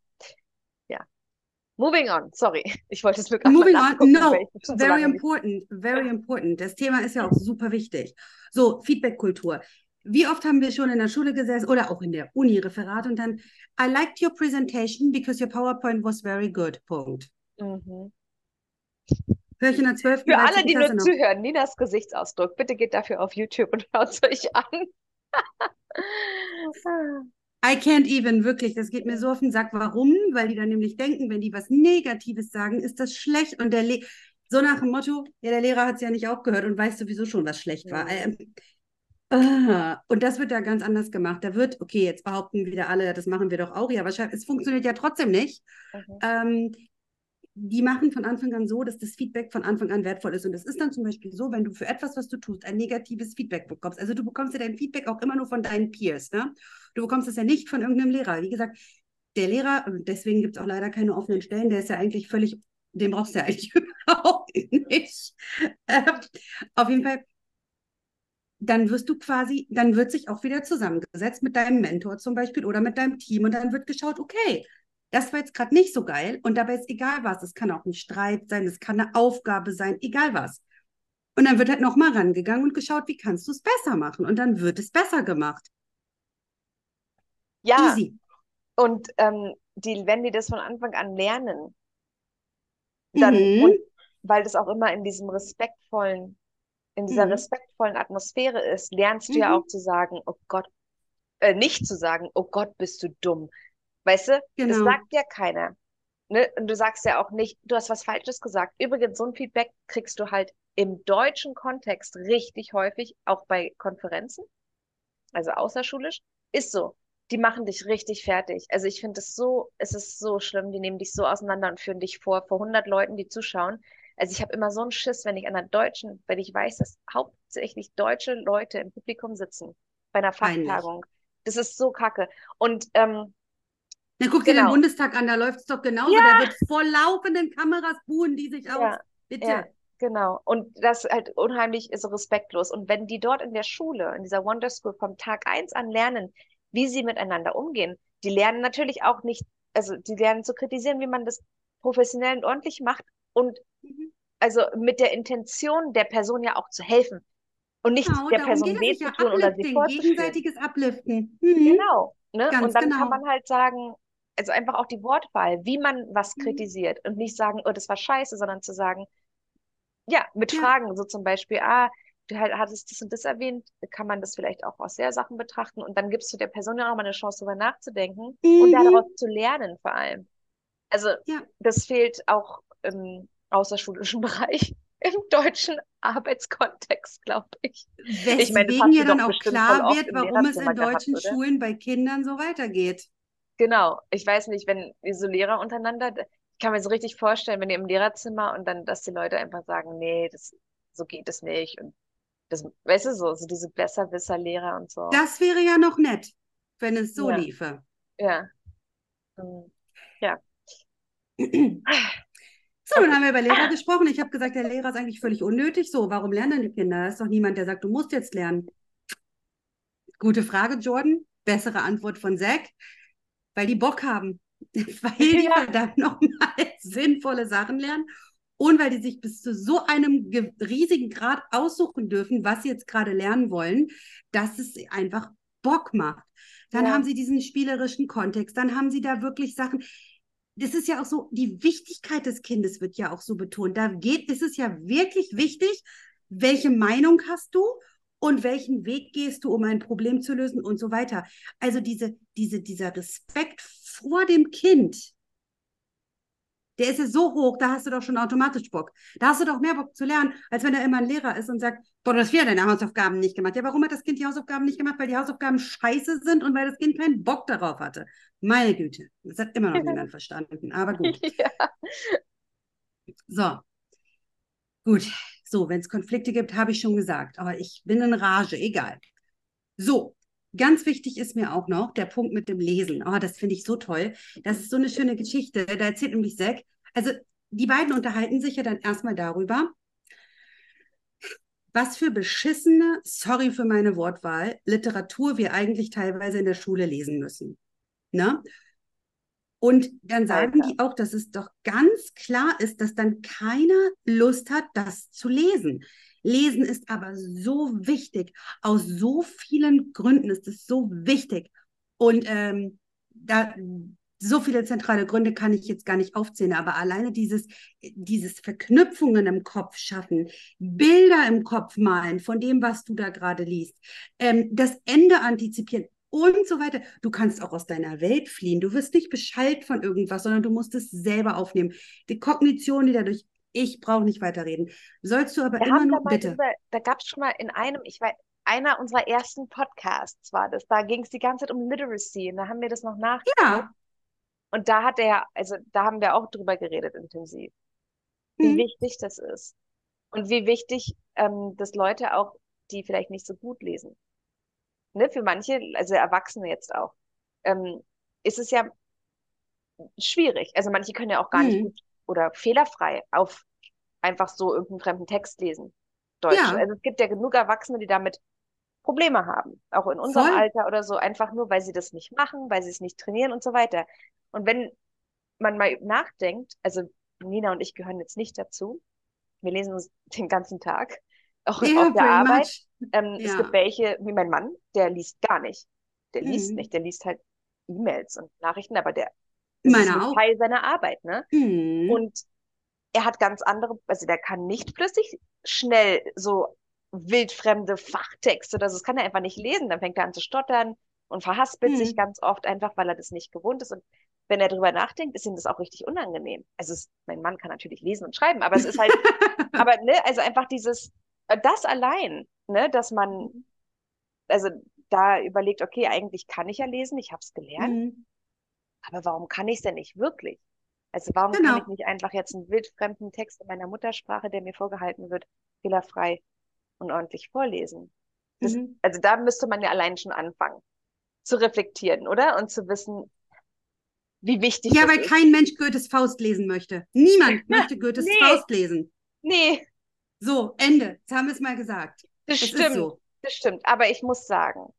Moving on, sorry. Ich wollte es wirklich Moving on, no, very important, very important. Das Thema ist ja auch super wichtig. So, Feedback-Kultur. Wie oft haben wir schon in der Schule gesessen oder auch in der Uni Referat und dann, I liked your presentation because your PowerPoint was very good. Punkt. Mhm. Höre ich in der 12. Für alle, die Klasse nur noch. zuhören, Ninas Gesichtsausdruck, bitte geht dafür auf YouTube und schaut es euch an. I can't even, wirklich, das geht mir so auf den Sack. Warum? Weil die dann nämlich denken, wenn die was Negatives sagen, ist das schlecht. Und der Le So nach dem Motto, ja, der Lehrer hat es ja nicht auch gehört und weiß sowieso schon, was schlecht war. Ähm, äh, und das wird da ganz anders gemacht. Da wird, okay, jetzt behaupten wieder alle, das machen wir doch auch, ja, wahrscheinlich, es funktioniert ja trotzdem nicht. Mhm. Ähm, die machen von Anfang an so, dass das Feedback von Anfang an wertvoll ist. Und es ist dann zum Beispiel so, wenn du für etwas, was du tust, ein negatives Feedback bekommst. Also du bekommst ja dein Feedback auch immer nur von deinen Peers. Ne? Du bekommst es ja nicht von irgendeinem Lehrer. Wie gesagt, der Lehrer, deswegen gibt es auch leider keine offenen Stellen, der ist ja eigentlich völlig, den brauchst du ja eigentlich überhaupt nicht. Äh, auf jeden Fall, dann wirst du quasi, dann wird sich auch wieder zusammengesetzt mit deinem Mentor zum Beispiel oder mit deinem Team und dann wird geschaut, okay, das war jetzt gerade nicht so geil und dabei ist egal was. Es kann auch ein Streit sein, es kann eine Aufgabe sein, egal was. Und dann wird halt nochmal rangegangen und geschaut, wie kannst du es besser machen? Und dann wird es besser gemacht. Ja. Easy. Und ähm, die, wenn die das von Anfang an lernen, dann, mhm. und weil das auch immer in diesem respektvollen, in dieser mhm. respektvollen Atmosphäre ist, lernst du mhm. ja auch zu sagen, oh Gott, äh, nicht zu sagen, oh Gott, bist du dumm. Weißt du, genau. das sagt ja keiner. Ne? Und du sagst ja auch nicht, du hast was Falsches gesagt. Übrigens, so ein Feedback kriegst du halt im deutschen Kontext richtig häufig, auch bei Konferenzen, also außerschulisch, ist so. Die machen dich richtig fertig. Also ich finde es so, es ist so schlimm, die nehmen dich so auseinander und führen dich vor, vor 100 Leuten, die zuschauen. Also ich habe immer so einen Schiss, wenn ich an einer deutschen, wenn ich weiß, dass hauptsächlich deutsche Leute im Publikum sitzen, bei einer Fachtagung. Das ist so kacke. Und ähm, na, guck dir den genau. Bundestag an, da läuft es doch genauso. Ja. Da wird vor laufenden Kameras buhen die sich aus. Bitte. Ja, genau. Und das halt unheimlich ist respektlos. Und wenn die dort in der Schule, in dieser Wonder School vom Tag eins an lernen, wie sie miteinander umgehen, die lernen natürlich auch nicht, also die lernen zu kritisieren, wie man das professionell und ordentlich macht und mhm. also mit der Intention der Person ja auch zu helfen und nicht genau, der Person weh zu tun oder sie vorzuführen. Gegenseitiges Upliften. Mhm. Genau. Ne? und dann genau. kann man halt sagen, also einfach auch die Wortwahl, wie man was mhm. kritisiert und nicht sagen, oh, das war scheiße, sondern zu sagen, ja, mit ja. Fragen, so zum Beispiel, ah, du hattest das und das erwähnt, kann man das vielleicht auch aus der Sachen betrachten und dann gibst du der Person ja auch mal eine Chance, darüber nachzudenken mhm. und daraus zu lernen vor allem. Also ja. das fehlt auch im außerschulischen Bereich, im deutschen Arbeitskontext, glaube ich. Weswegen ich meine, ja dann auch klar wird, warum es in deutschen gehabt, Schulen bei Kindern so weitergeht. Genau. Ich weiß nicht, wenn so Lehrer untereinander, ich kann mir so richtig vorstellen, wenn ihr im Lehrerzimmer und dann, dass die Leute einfach sagen, nee, das, so geht es nicht. Und das, weißt du, so, so diese Besserwisser-Lehrer und so. Das wäre ja noch nett, wenn es so ja. liefe. Ja. Um, ja. So, dann haben wir über Lehrer gesprochen. Ich habe gesagt, der Lehrer ist eigentlich völlig unnötig. So, warum lernen die Kinder? Da ist doch niemand, der sagt, du musst jetzt lernen. Gute Frage, Jordan. Bessere Antwort von Zack weil die Bock haben, weil die ja. verdammt nochmal sinnvolle Sachen lernen und weil die sich bis zu so einem riesigen Grad aussuchen dürfen, was sie jetzt gerade lernen wollen, dass es einfach Bock macht. Dann ja. haben sie diesen spielerischen Kontext, dann haben sie da wirklich Sachen. Das ist ja auch so, die Wichtigkeit des Kindes wird ja auch so betont. Da geht, ist es ja wirklich wichtig, welche Meinung hast du und welchen Weg gehst du, um ein Problem zu lösen und so weiter. Also diese, diese, dieser Respekt vor dem Kind, der ist ja so hoch, da hast du doch schon automatisch Bock. Da hast du doch mehr Bock zu lernen, als wenn er immer ein Lehrer ist und sagt, boah, du hast wieder deine Hausaufgaben nicht gemacht. Ja, warum hat das Kind die Hausaufgaben nicht gemacht? Weil die Hausaufgaben scheiße sind und weil das Kind keinen Bock darauf hatte. Meine Güte, das hat immer noch niemand verstanden, aber gut. Ja. So, gut. So, wenn es Konflikte gibt, habe ich schon gesagt. Aber ich bin in Rage, egal. So, ganz wichtig ist mir auch noch der Punkt mit dem Lesen. Oh, das finde ich so toll. Das ist so eine schöne Geschichte. Da erzählt nämlich Zack. Also, die beiden unterhalten sich ja dann erstmal darüber, was für beschissene, sorry für meine Wortwahl, Literatur wir eigentlich teilweise in der Schule lesen müssen. Ne? Und dann sagen Alter. die auch, dass es doch ganz klar ist, dass dann keiner Lust hat, das zu lesen. Lesen ist aber so wichtig. Aus so vielen Gründen ist es so wichtig. Und ähm, da, so viele zentrale Gründe kann ich jetzt gar nicht aufzählen, aber alleine dieses, dieses Verknüpfungen im Kopf schaffen, Bilder im Kopf malen von dem, was du da gerade liest, ähm, das Ende antizipieren, und so weiter. Du kannst auch aus deiner Welt fliehen. Du wirst nicht Bescheid von irgendwas, sondern du musst es selber aufnehmen. Die Kognition, die dadurch Ich brauche nicht weiterreden. Sollst du aber Wir immer nur, bitte. Über, da gab es schon mal in einem, ich weiß, einer unserer ersten Podcasts war das. Da ging es die ganze Zeit um Literacy und da haben wir das noch nachgedacht. Ja. Und da hat er, also da haben wir auch drüber geredet intensiv, wie hm. wichtig das ist. Und wie wichtig, ähm, dass Leute auch, die vielleicht nicht so gut lesen, ne, für manche, also Erwachsene jetzt auch, ähm, ist es ja schwierig. Also manche können ja auch gar hm. nicht gut oder fehlerfrei auf einfach so irgendeinen fremden Text lesen. Deutsch. Ja. Also es gibt ja genug Erwachsene, die damit Probleme haben, auch in unserem Voll. Alter oder so, einfach nur, weil sie das nicht machen, weil sie es nicht trainieren und so weiter. Und wenn man mal nachdenkt, also Nina und ich gehören jetzt nicht dazu, wir lesen uns den ganzen Tag, auch yeah, auf der Arbeit. Ähm, ja. Es gibt welche, wie mein Mann, der liest gar nicht. Der mhm. liest nicht, der liest halt E-Mails und Nachrichten, aber der ist ein Teil seiner Arbeit, ne? Mhm. Und er hat ganz andere, also der kann nicht flüssig schnell so wildfremde Fachtexte oder so, das kann er einfach nicht lesen. Dann fängt er an zu stottern und verhaspelt mhm. sich ganz oft einfach, weil er das nicht gewohnt ist. Und wenn er darüber nachdenkt, ist ihm das auch richtig unangenehm. Also es, mein Mann kann natürlich lesen und schreiben, aber es ist halt, aber ne, also einfach dieses, das allein, ne, dass man, also da überlegt, okay, eigentlich kann ich ja lesen, ich habe es gelernt, mhm. aber warum kann ich es denn nicht wirklich? Also warum genau. kann ich nicht einfach jetzt einen wildfremden Text in meiner Muttersprache, der mir vorgehalten wird, fehlerfrei und ordentlich vorlesen? Das, mhm. Also da müsste man ja allein schon anfangen zu reflektieren, oder? Und zu wissen, wie wichtig Ja, weil ist. kein Mensch Goethes Faust lesen möchte. Niemand möchte Goethes nee. Faust lesen. Nee. So, Ende. Jetzt haben wir es mal gesagt. Das, das stimmt. So. Das stimmt. Aber ich muss sagen,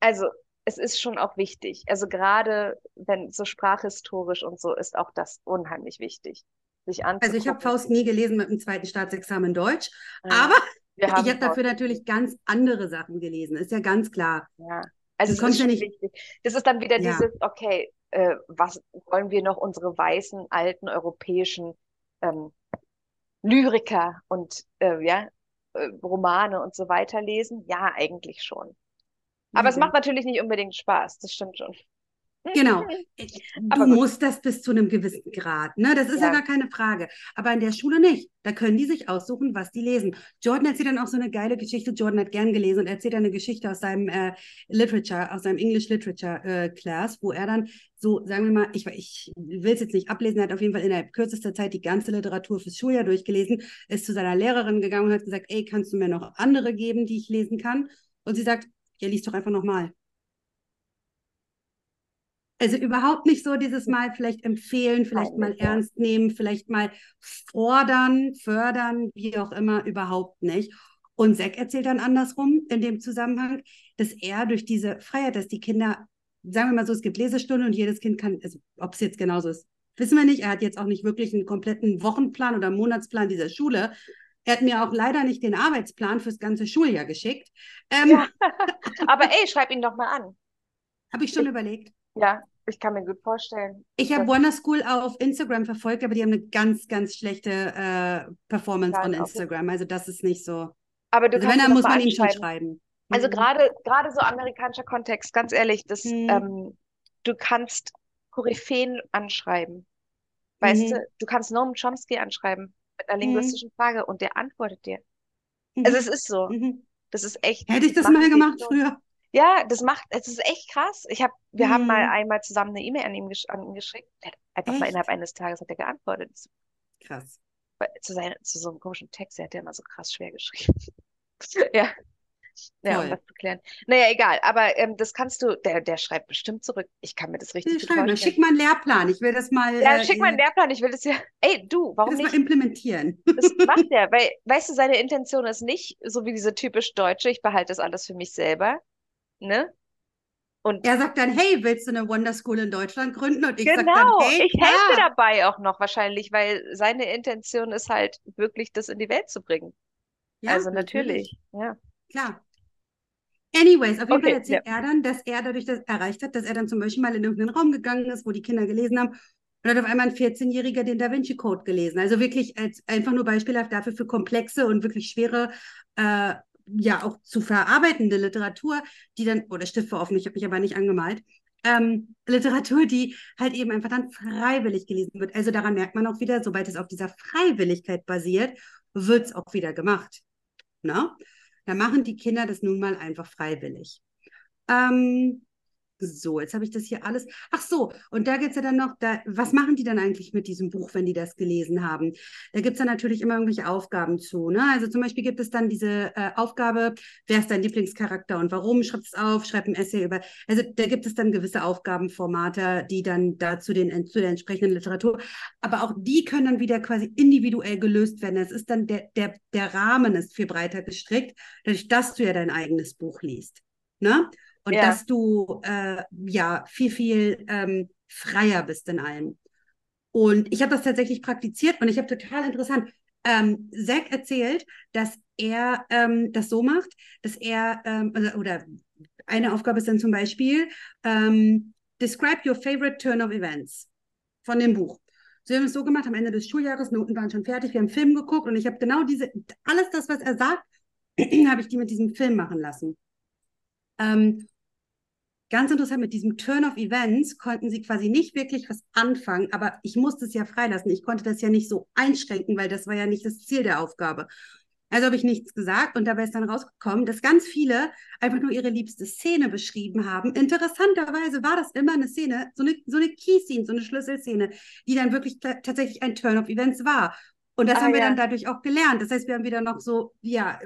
also es ist schon auch wichtig. Also gerade wenn so sprachhistorisch und so ist auch das unheimlich wichtig, sich anzugucken. Also ich habe Faust nie gelesen mit dem zweiten Staatsexamen Deutsch, ja. aber ich habe dafür natürlich ganz andere Sachen gelesen, ist ja ganz klar. Ja. Also das, das ist ja nicht wichtig. Das ist dann wieder ja. dieses, okay, äh, was wollen wir noch unsere weißen, alten europäischen ähm, Lyriker und äh, ja, äh, Romane und so weiter lesen? Ja, eigentlich schon. Aber mhm. es macht natürlich nicht unbedingt Spaß, das stimmt schon. Genau. Du Aber musst das bis zu einem gewissen Grad. Ne? Das ist ja. ja. gar keine Frage. Aber in der Schule nicht. Da können die sich aussuchen, was die lesen. Jordan erzählt dann auch so eine geile Geschichte. Jordan hat gern gelesen und erzählt eine Geschichte aus seinem äh, Literature, aus seinem English Literature äh, Class, wo er dann so, sagen wir mal, ich, ich will es jetzt nicht ablesen, er hat auf jeden Fall in der kürzester Zeit die ganze Literatur fürs Schuljahr durchgelesen, ist zu seiner Lehrerin gegangen und hat gesagt, ey, kannst du mir noch andere geben, die ich lesen kann? Und sie sagt, ja, liest doch einfach nochmal. Also überhaupt nicht so dieses Mal vielleicht empfehlen, vielleicht mal ernst nehmen, vielleicht mal fordern, fördern, wie auch immer, überhaupt nicht. Und Zack erzählt dann andersrum in dem Zusammenhang, dass er durch diese Freiheit, dass die Kinder, sagen wir mal so, es gibt Lesestunden und jedes Kind kann, also ob es jetzt genauso ist, wissen wir nicht. Er hat jetzt auch nicht wirklich einen kompletten Wochenplan oder Monatsplan dieser Schule. Er hat mir auch leider nicht den Arbeitsplan fürs ganze Schuljahr geschickt. Ähm, ja. Aber ey, schreib ihn doch mal an. Habe ich schon überlegt. Ja, ich kann mir gut vorstellen. Ich habe Wonder School auf Instagram verfolgt, aber die haben eine ganz, ganz schlechte äh, Performance on Instagram. Also das ist nicht so. Aber du also wenn, dann muss man ihm schon schreiben. Also mhm. gerade gerade so amerikanischer Kontext, ganz ehrlich, das, mhm. ähm, du kannst Koryphäen anschreiben. Weißt mhm. du, du kannst Noam Chomsky anschreiben mit einer mhm. linguistischen Frage und der antwortet dir. Also mhm. es ist so. Das ist echt. Hätte ich das mal gemacht so. früher. Ja, das macht, es ist echt krass. Ich habe, wir mhm. haben mal hm. einmal zusammen eine E-Mail an ihn, an ihn geschickt. Er hat einfach echt? mal innerhalb eines Tages hat er geantwortet. Krass. Zu, seine, zu so einem komischen Text, der hat ja immer so krass schwer geschrieben. ja. Ja, um das zu klären. Naja, egal, aber ähm, das kannst du, der, der schreibt bestimmt zurück. Ich kann mir das richtig vorstellen. Schick mal einen Lehrplan, ich will das mal. Ja, äh, schick mal einen Lehrplan, ich will das ja. Ey, du, warum das nicht? mal implementieren. Das macht er, weil, weißt du, seine Intention ist nicht so wie diese typisch Deutsche, ich behalte das alles für mich selber, ne? Und er sagt dann, hey, willst du eine Wonder School in Deutschland gründen? Und ich genau, sag dann, hey, ich helfe ja. dabei auch noch wahrscheinlich, weil seine Intention ist halt wirklich, das in die Welt zu bringen. Ja, also natürlich. natürlich. ja. Klar. Anyways, auf jeden okay, Fall erzählt ja. er dann, dass er dadurch das erreicht hat, dass er dann zum Beispiel mal in irgendeinen Raum gegangen ist, wo die Kinder gelesen haben und hat auf einmal ein 14-Jähriger den Da Vinci Code gelesen. Also wirklich als einfach nur beispielhaft dafür für komplexe und wirklich schwere äh, ja auch zu verarbeitende Literatur, die dann, oder Stift war offen, ich habe mich aber nicht angemalt, ähm, Literatur, die halt eben einfach dann freiwillig gelesen wird. Also daran merkt man auch wieder, sobald es auf dieser Freiwilligkeit basiert, wird es auch wieder gemacht. Ne? Da machen die Kinder das nun mal einfach freiwillig. Ähm, so, jetzt habe ich das hier alles. Ach so, und da gibt es ja dann noch, da, was machen die dann eigentlich mit diesem Buch, wenn die das gelesen haben? Da gibt es dann natürlich immer irgendwelche Aufgaben zu. Ne? Also zum Beispiel gibt es dann diese äh, Aufgabe, wer ist dein Lieblingscharakter und warum? Schreib es auf, schreib ein Essay über. Also da gibt es dann gewisse Aufgabenformate, die dann da zu, den, zu der entsprechenden Literatur. Aber auch die können dann wieder quasi individuell gelöst werden. Es ist dann der, der, der Rahmen ist viel breiter gestrickt, dadurch, dass du ja dein eigenes Buch liest. Ne? Und ja. dass du äh, ja viel, viel ähm, freier bist in allem. Und ich habe das tatsächlich praktiziert und ich habe total interessant. Ähm, Zack erzählt, dass er ähm, das so macht, dass er, ähm, oder, oder, eine Aufgabe ist dann zum Beispiel, ähm, describe your favorite turn of events von dem Buch. So, wir haben es so gemacht, am Ende des Schuljahres, Noten waren schon fertig, wir haben einen Film geguckt und ich habe genau diese, alles das, was er sagt, habe ich die mit diesem Film machen lassen. Ähm, Ganz interessant, mit diesem Turn of Events konnten sie quasi nicht wirklich was anfangen, aber ich musste es ja freilassen. Ich konnte das ja nicht so einschränken, weil das war ja nicht das Ziel der Aufgabe. Also habe ich nichts gesagt und dabei ist dann rausgekommen, dass ganz viele einfach nur ihre liebste Szene beschrieben haben. Interessanterweise war das immer eine Szene, so eine, so eine Key-Scene, so eine Schlüsselszene, die dann wirklich tatsächlich ein Turn of Events war. Und das ah, haben wir ja. dann dadurch auch gelernt. Das heißt, wir haben wieder noch so, ja,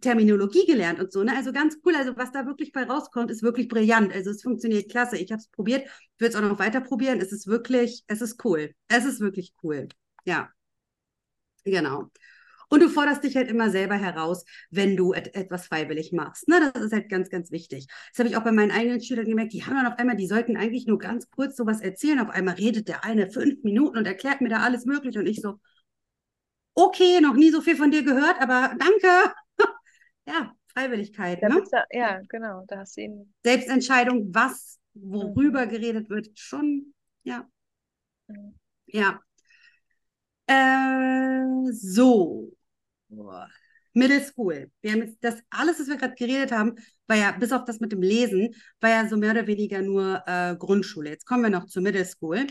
Terminologie gelernt und so. Ne? Also ganz cool. Also was da wirklich bei rauskommt, ist wirklich brillant. Also es funktioniert klasse. Ich habe es probiert, würde es auch noch weiter probieren. Es ist wirklich, es ist cool. Es ist wirklich cool. Ja, genau. Und du forderst dich halt immer selber heraus, wenn du et etwas freiwillig machst. Ne? Das ist halt ganz, ganz wichtig. Das habe ich auch bei meinen eigenen Schülern gemerkt. Die haben dann auf einmal, die sollten eigentlich nur ganz kurz sowas erzählen. Auf einmal redet der eine fünf Minuten und erklärt mir da alles Mögliche. Und ich so, okay, noch nie so viel von dir gehört, aber danke ja, Freiwilligkeit. Ne? Da, ja, genau, da hast du ihn. Selbstentscheidung, was, worüber mhm. geredet wird, schon, ja. Mhm. Ja. Äh, so. Middle School. Wir haben jetzt das alles, was wir gerade geredet haben, war ja, bis auf das mit dem Lesen, war ja so mehr oder weniger nur äh, Grundschule. Jetzt kommen wir noch zur Middle School.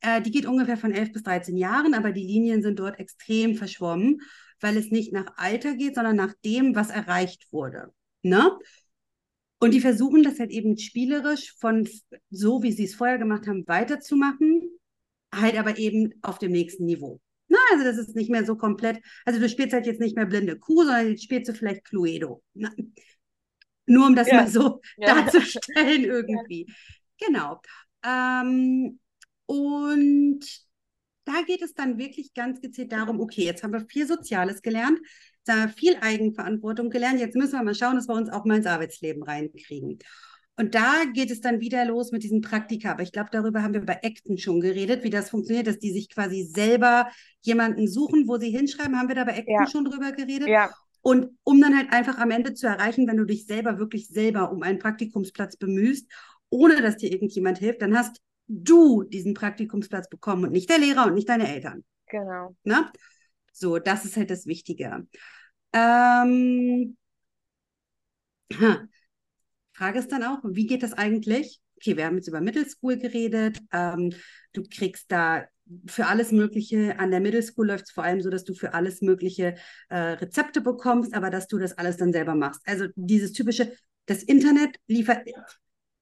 Äh, die geht ungefähr von 11 bis 13 Jahren, aber die Linien sind dort extrem verschwommen weil es nicht nach Alter geht, sondern nach dem, was erreicht wurde. Ne? Und die versuchen das halt eben spielerisch von so, wie sie es vorher gemacht haben, weiterzumachen, halt aber eben auf dem nächsten Niveau. Na, also das ist nicht mehr so komplett, also du spielst halt jetzt nicht mehr blinde Kuh, sondern jetzt spielst du vielleicht Cluedo. Na, nur um das ja. mal so ja. darzustellen irgendwie. Ja. Genau. Ähm, und da geht es dann wirklich ganz gezielt darum, okay, jetzt haben wir viel Soziales gelernt, da viel Eigenverantwortung gelernt, jetzt müssen wir mal schauen, dass wir uns auch mal ins Arbeitsleben reinkriegen. Und da geht es dann wieder los mit diesen Praktika. Aber ich glaube, darüber haben wir bei Acton schon geredet, wie das funktioniert, dass die sich quasi selber jemanden suchen, wo sie hinschreiben. Haben wir da bei Acton ja. schon drüber geredet? Ja. Und um dann halt einfach am Ende zu erreichen, wenn du dich selber wirklich selber um einen Praktikumsplatz bemühst, ohne dass dir irgendjemand hilft, dann hast du diesen Praktikumsplatz bekommen und nicht der Lehrer und nicht deine Eltern. Genau. Ne? So, das ist halt das Wichtige. Ähm, Frage ist dann auch, wie geht das eigentlich? Okay, wir haben jetzt über Middle School geredet. Ähm, du kriegst da für alles Mögliche, an der Middle School läuft es vor allem so, dass du für alles Mögliche äh, Rezepte bekommst, aber dass du das alles dann selber machst. Also dieses typische, das Internet liefert,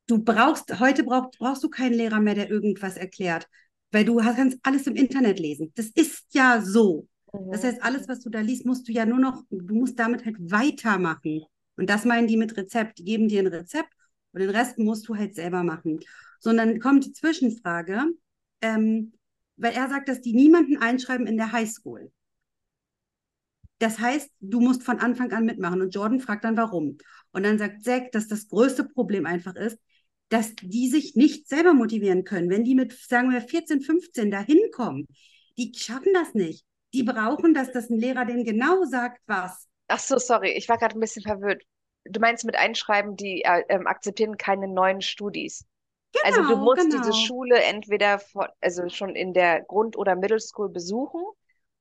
du brauchst, heute brauch, brauchst du keinen Lehrer mehr, der irgendwas erklärt, weil du kannst alles im Internet lesen. Das ist ja so. Das heißt, alles, was du da liest, musst du ja nur noch, du musst damit halt weitermachen. Und das meinen die mit Rezept. Die geben dir ein Rezept und den Rest musst du halt selber machen. So, und dann kommt die Zwischenfrage, ähm, weil er sagt, dass die niemanden einschreiben in der Highschool. Das heißt, du musst von Anfang an mitmachen. Und Jordan fragt dann, warum. Und dann sagt Zack, dass das größte Problem einfach ist, dass die sich nicht selber motivieren können. Wenn die mit, sagen wir, 14, 15 da hinkommen, die schaffen das nicht. Die brauchen, dass das ein Lehrer denen genau sagt, was. Ach so, sorry, ich war gerade ein bisschen verwirrt. Du meinst mit Einschreiben, die äh, ähm, akzeptieren keine neuen Studis. Genau, also du genau, musst genau. diese Schule entweder von, also schon in der Grund- oder Middle School besuchen,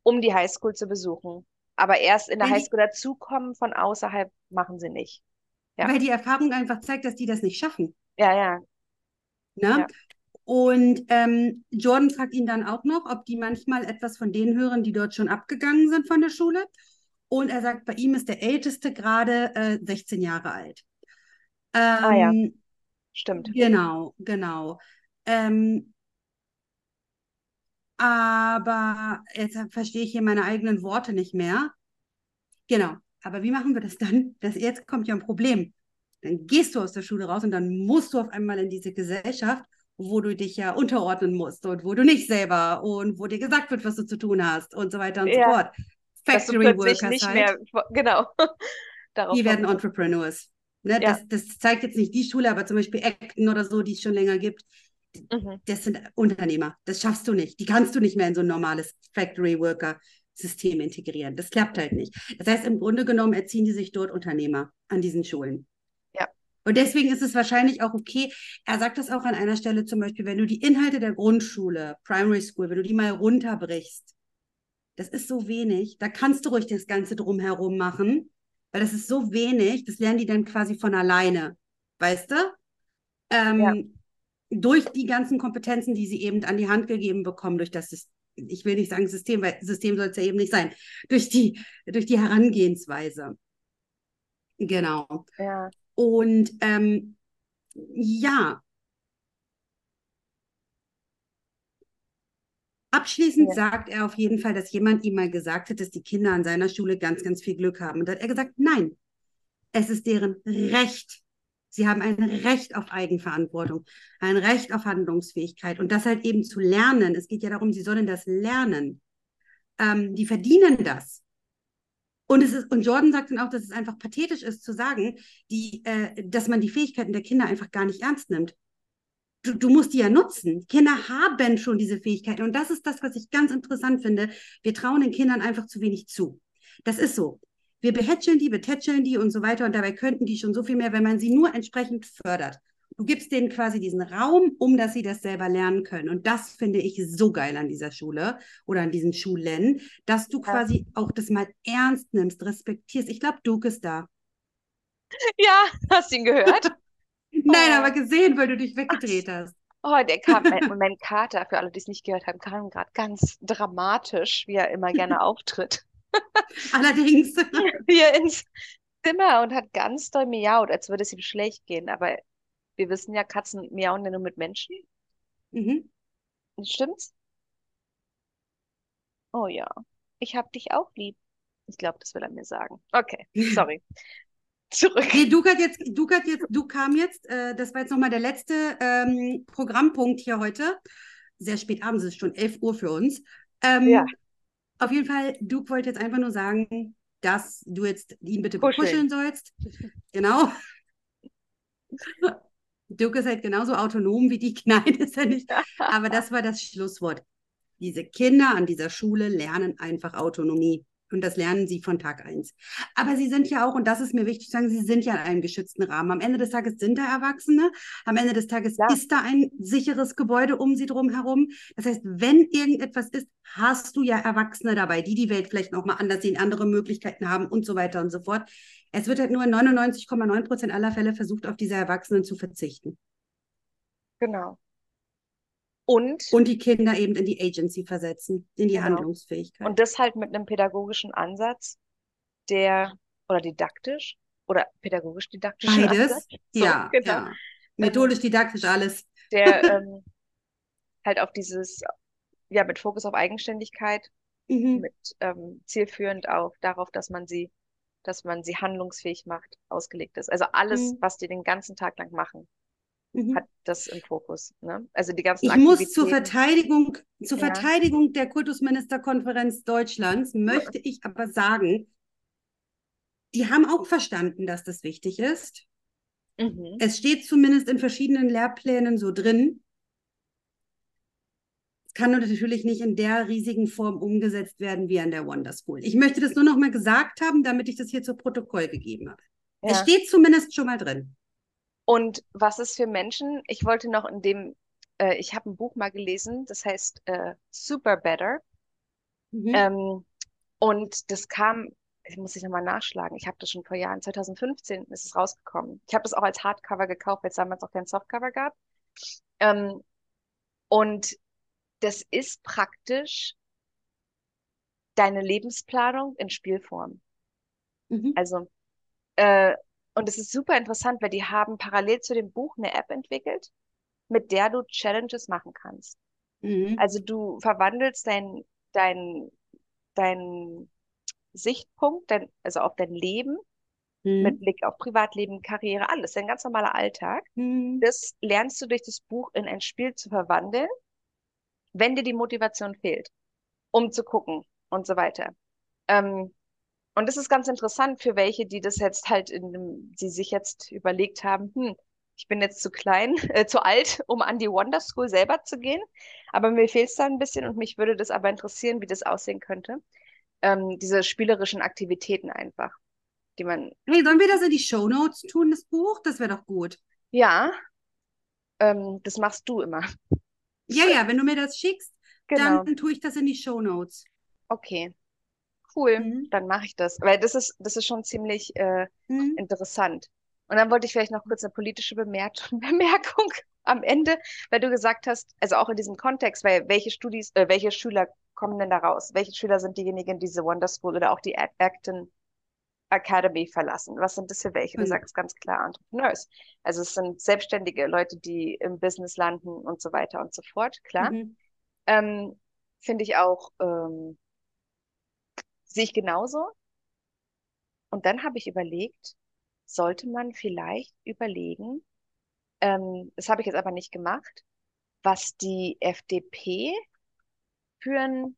um die Highschool zu besuchen. Aber erst in der Wenn Highschool dazukommen von außerhalb machen sie nicht. Ja. Weil die Erfahrung einfach zeigt, dass die das nicht schaffen. Ja, ja. Ne? Ja. Und ähm, Jordan fragt ihn dann auch noch, ob die manchmal etwas von denen hören, die dort schon abgegangen sind von der Schule. Und er sagt, bei ihm ist der Älteste gerade äh, 16 Jahre alt. Ähm, ah ja, stimmt. Genau, genau. Ähm, aber jetzt verstehe ich hier meine eigenen Worte nicht mehr. Genau. Aber wie machen wir das dann? Das, jetzt kommt ja ein Problem. Dann gehst du aus der Schule raus und dann musst du auf einmal in diese Gesellschaft, wo du dich ja unterordnen musst und wo du nicht selber und wo dir gesagt wird, was du zu tun hast und so weiter und ja. so fort. Factory Workers nicht halt. mehr, genau. die werden Entrepreneurs. Ne? Ja. Das, das zeigt jetzt nicht die Schule, aber zum Beispiel Acton oder so, die es schon länger gibt. Mhm. Das sind Unternehmer. Das schaffst du nicht. Die kannst du nicht mehr in so ein normales Factory Worker System integrieren. Das klappt halt nicht. Das heißt, im Grunde genommen erziehen die sich dort Unternehmer an diesen Schulen. Und deswegen ist es wahrscheinlich auch okay. Er sagt das auch an einer Stelle zum Beispiel, wenn du die Inhalte der Grundschule, Primary School, wenn du die mal runterbrichst, das ist so wenig. Da kannst du ruhig das Ganze drumherum machen, weil das ist so wenig. Das lernen die dann quasi von alleine. Weißt du? Ähm, ja. Durch die ganzen Kompetenzen, die sie eben an die Hand gegeben bekommen, durch das System ich will nicht sagen System, weil System soll es ja eben nicht sein, durch die, durch die Herangehensweise. Genau. Ja. Und ähm, ja. Abschließend ja. sagt er auf jeden Fall, dass jemand ihm mal gesagt hat, dass die Kinder an seiner Schule ganz, ganz viel Glück haben. Und da hat er gesagt, nein, es ist deren Recht, Sie haben ein Recht auf Eigenverantwortung, ein Recht auf Handlungsfähigkeit und das halt eben zu lernen. Es geht ja darum, sie sollen das lernen. Ähm, die verdienen das. Und, es ist, und Jordan sagt dann auch, dass es einfach pathetisch ist zu sagen, die, äh, dass man die Fähigkeiten der Kinder einfach gar nicht ernst nimmt. Du, du, musst die ja nutzen. Kinder haben schon diese Fähigkeiten. Und das ist das, was ich ganz interessant finde. Wir trauen den Kindern einfach zu wenig zu. Das ist so wir behätscheln die, betätscheln die und so weiter. Und dabei könnten die schon so viel mehr, wenn man sie nur entsprechend fördert. Du gibst denen quasi diesen Raum, um dass sie das selber lernen können. Und das finde ich so geil an dieser Schule oder an diesen Schulen, dass du quasi auch das mal ernst nimmst, respektierst. Ich glaube, Duke ist da. Ja, hast du ihn gehört? Nein, oh. aber gesehen, weil du dich weggedreht hast. Oh, der kam, mein, mein Kater, für alle, die es nicht gehört haben, kam gerade ganz dramatisch, wie er immer gerne auftritt. Allerdings. Hier ins Zimmer und hat ganz doll miaut, als würde es ihm schlecht gehen. Aber wir wissen ja, Katzen miauen ja nur mit Menschen. Mhm. Stimmt's? Oh ja. Ich hab dich auch lieb. Ich glaube, das will er mir sagen. Okay, sorry. Zurück. Nee, du, jetzt, du, jetzt, du kam jetzt, äh, das war jetzt nochmal der letzte ähm, Programmpunkt hier heute. Sehr spät abends, es ist schon 11 Uhr für uns. Ähm, ja. Auf jeden Fall, Duke wollte jetzt einfach nur sagen, dass du jetzt ihn bitte kuscheln sollst. Genau. Duke ist halt genauso autonom wie die. Nein, ist er nicht. Aber das war das Schlusswort. Diese Kinder an dieser Schule lernen einfach Autonomie. Und das lernen sie von Tag eins. Aber sie sind ja auch, und das ist mir wichtig zu sagen, sie sind ja in einem geschützten Rahmen. Am Ende des Tages sind da Erwachsene. Am Ende des Tages ja. ist da ein sicheres Gebäude um sie drum herum. Das heißt, wenn irgendetwas ist, hast du ja Erwachsene dabei, die die Welt vielleicht nochmal anders sehen, andere Möglichkeiten haben und so weiter und so fort. Es wird halt nur in 99,9 Prozent aller Fälle versucht, auf diese Erwachsenen zu verzichten. Genau. Und, und die Kinder eben in die Agency versetzen, in die genau. Handlungsfähigkeit. Und das halt mit einem pädagogischen Ansatz, der, oder didaktisch, oder pädagogisch-didaktisch. Beides, so, ja, genau. ja. Methodisch-didaktisch alles. Der ähm, halt auf dieses, ja, mit Fokus auf Eigenständigkeit, mhm. mit ähm, zielführend auf darauf, dass man sie, dass man sie handlungsfähig macht, ausgelegt ist. Also alles, mhm. was die den ganzen Tag lang machen, mhm. hat das im Fokus. Ne? Also die ganzen Ich muss zur Verteidigung, zur ja. Verteidigung der Kultusministerkonferenz Deutschlands möchte ich aber sagen, die haben auch verstanden, dass das wichtig ist. Mhm. Es steht zumindest in verschiedenen Lehrplänen so drin. Es kann natürlich nicht in der riesigen Form umgesetzt werden wie an der Wonder School. Ich möchte das nur noch mal gesagt haben, damit ich das hier zu Protokoll gegeben habe. Ja. Es steht zumindest schon mal drin. Und was ist für Menschen? Ich wollte noch in dem, äh, ich habe ein Buch mal gelesen, das heißt äh, Super Better. Mhm. Ähm, und das kam, ich muss ich nochmal nachschlagen, ich habe das schon vor Jahren, 2015 ist es rausgekommen. Ich habe das auch als Hardcover gekauft, weil es damals auch kein Softcover gab. Ähm, und das ist praktisch deine Lebensplanung in Spielform. Mhm. Also, äh, und es ist super interessant, weil die haben parallel zu dem Buch eine App entwickelt, mit der du Challenges machen kannst. Mhm. Also du verwandelst dein, dein, dein Sichtpunkt, dein, also auf dein Leben, mhm. mit Blick auf Privatleben, Karriere, alles, dein ganz normaler Alltag. Mhm. Das lernst du durch das Buch in ein Spiel zu verwandeln, wenn dir die Motivation fehlt, um zu gucken und so weiter. Ähm, und das ist ganz interessant für welche, die das jetzt halt in dem, die sich jetzt überlegt haben, hm, ich bin jetzt zu klein, äh, zu alt, um an die Wonder School selber zu gehen. Aber mir fehlt es da ein bisschen und mich würde das aber interessieren, wie das aussehen könnte. Ähm, diese spielerischen Aktivitäten einfach, die man. Hey, sollen wir das in die Show Notes tun, das Buch? Das wäre doch gut. Ja, ähm, das machst du immer. Ja, ja, wenn du mir das schickst, genau. dann tue ich das in die Show Notes. Okay, cool, mhm. dann mache ich das. Weil das ist, das ist schon ziemlich äh, mhm. interessant. Und dann wollte ich vielleicht noch kurz eine politische Bemerkung, Bemerkung am Ende, weil du gesagt hast, also auch in diesem Kontext, weil welche Studis, äh, welche Schüler kommen denn da raus? Welche Schüler sind diejenigen, die diese Wonder School oder auch die Acton Academy verlassen? Was sind das für welche? Du mhm. sagst ganz klar Entrepreneurs. Also es sind selbstständige Leute, die im Business landen und so weiter und so fort, klar. Mhm. Ähm, Finde ich auch ähm, Sehe ich genauso. Und dann habe ich überlegt, sollte man vielleicht überlegen, ähm, das habe ich jetzt aber nicht gemacht, was die FDP für ein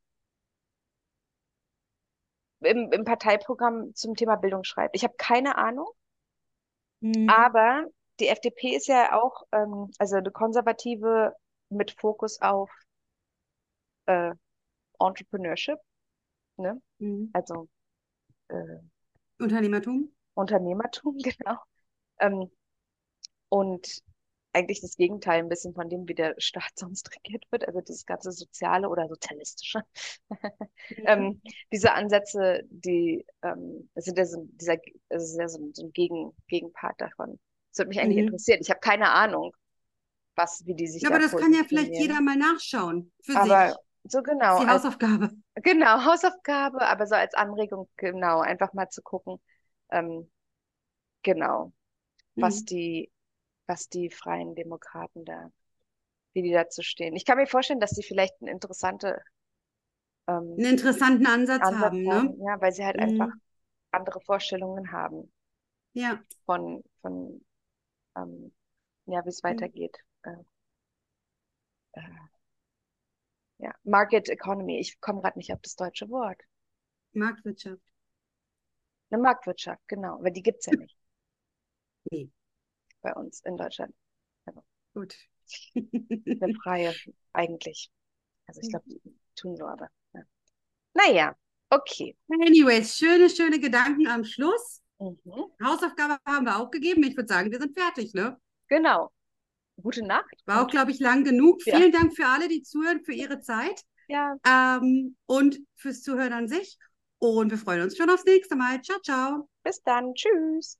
im, im Parteiprogramm zum Thema Bildung schreibt. Ich habe keine Ahnung, mhm. aber die FDP ist ja auch, ähm, also eine konservative mit Fokus auf äh, Entrepreneurship. Ne? Mhm. Also äh, Unternehmertum. Unternehmertum, genau. Ähm, und eigentlich das Gegenteil ein bisschen von dem, wie der Staat sonst regiert wird, also dieses ganze soziale oder sozialistische. Mhm. ähm, diese Ansätze, die ähm, sind ja so, dieser, das ist ja so, so ein Gegen, Gegenpart davon. Das würde mich eigentlich mhm. interessieren. Ich habe keine Ahnung, was, wie die sich. Ja, aber das kann ja vielleicht jeder mal nachschauen für aber, sich. So genau. Die Hausaufgabe. Als, genau, Hausaufgabe, aber so als Anregung, genau, einfach mal zu gucken, ähm, genau, mhm. was die, was die Freien Demokraten da, wie die dazu stehen. Ich kann mir vorstellen, dass sie vielleicht eine interessante ähm, einen interessanten Ansatz, Ansatz haben, ne? haben, ne? Ja, weil sie halt mhm. einfach andere Vorstellungen haben. Ja. Von, von ähm, ja, wie es mhm. weitergeht. Äh, äh, ja, Market Economy. Ich komme gerade nicht auf das deutsche Wort. Marktwirtschaft. Eine Marktwirtschaft, genau. Aber die gibt es ja nicht. Nee. Bei uns in Deutschland. Also, Gut. eine freie, eigentlich. Also ich glaube, die tun so, aber. Ja. Naja, okay. Anyways, schöne, schöne Gedanken am Schluss. Mhm. Hausaufgabe haben wir auch gegeben. Ich würde sagen, wir sind fertig, ne? Genau gute Nacht. War auch, glaube ich, lang genug. Ja. Vielen Dank für alle, die zuhören, für ihre Zeit. Ja. Ähm, und fürs Zuhören an sich. Und wir freuen uns schon aufs nächste Mal. Ciao, ciao. Bis dann. Tschüss.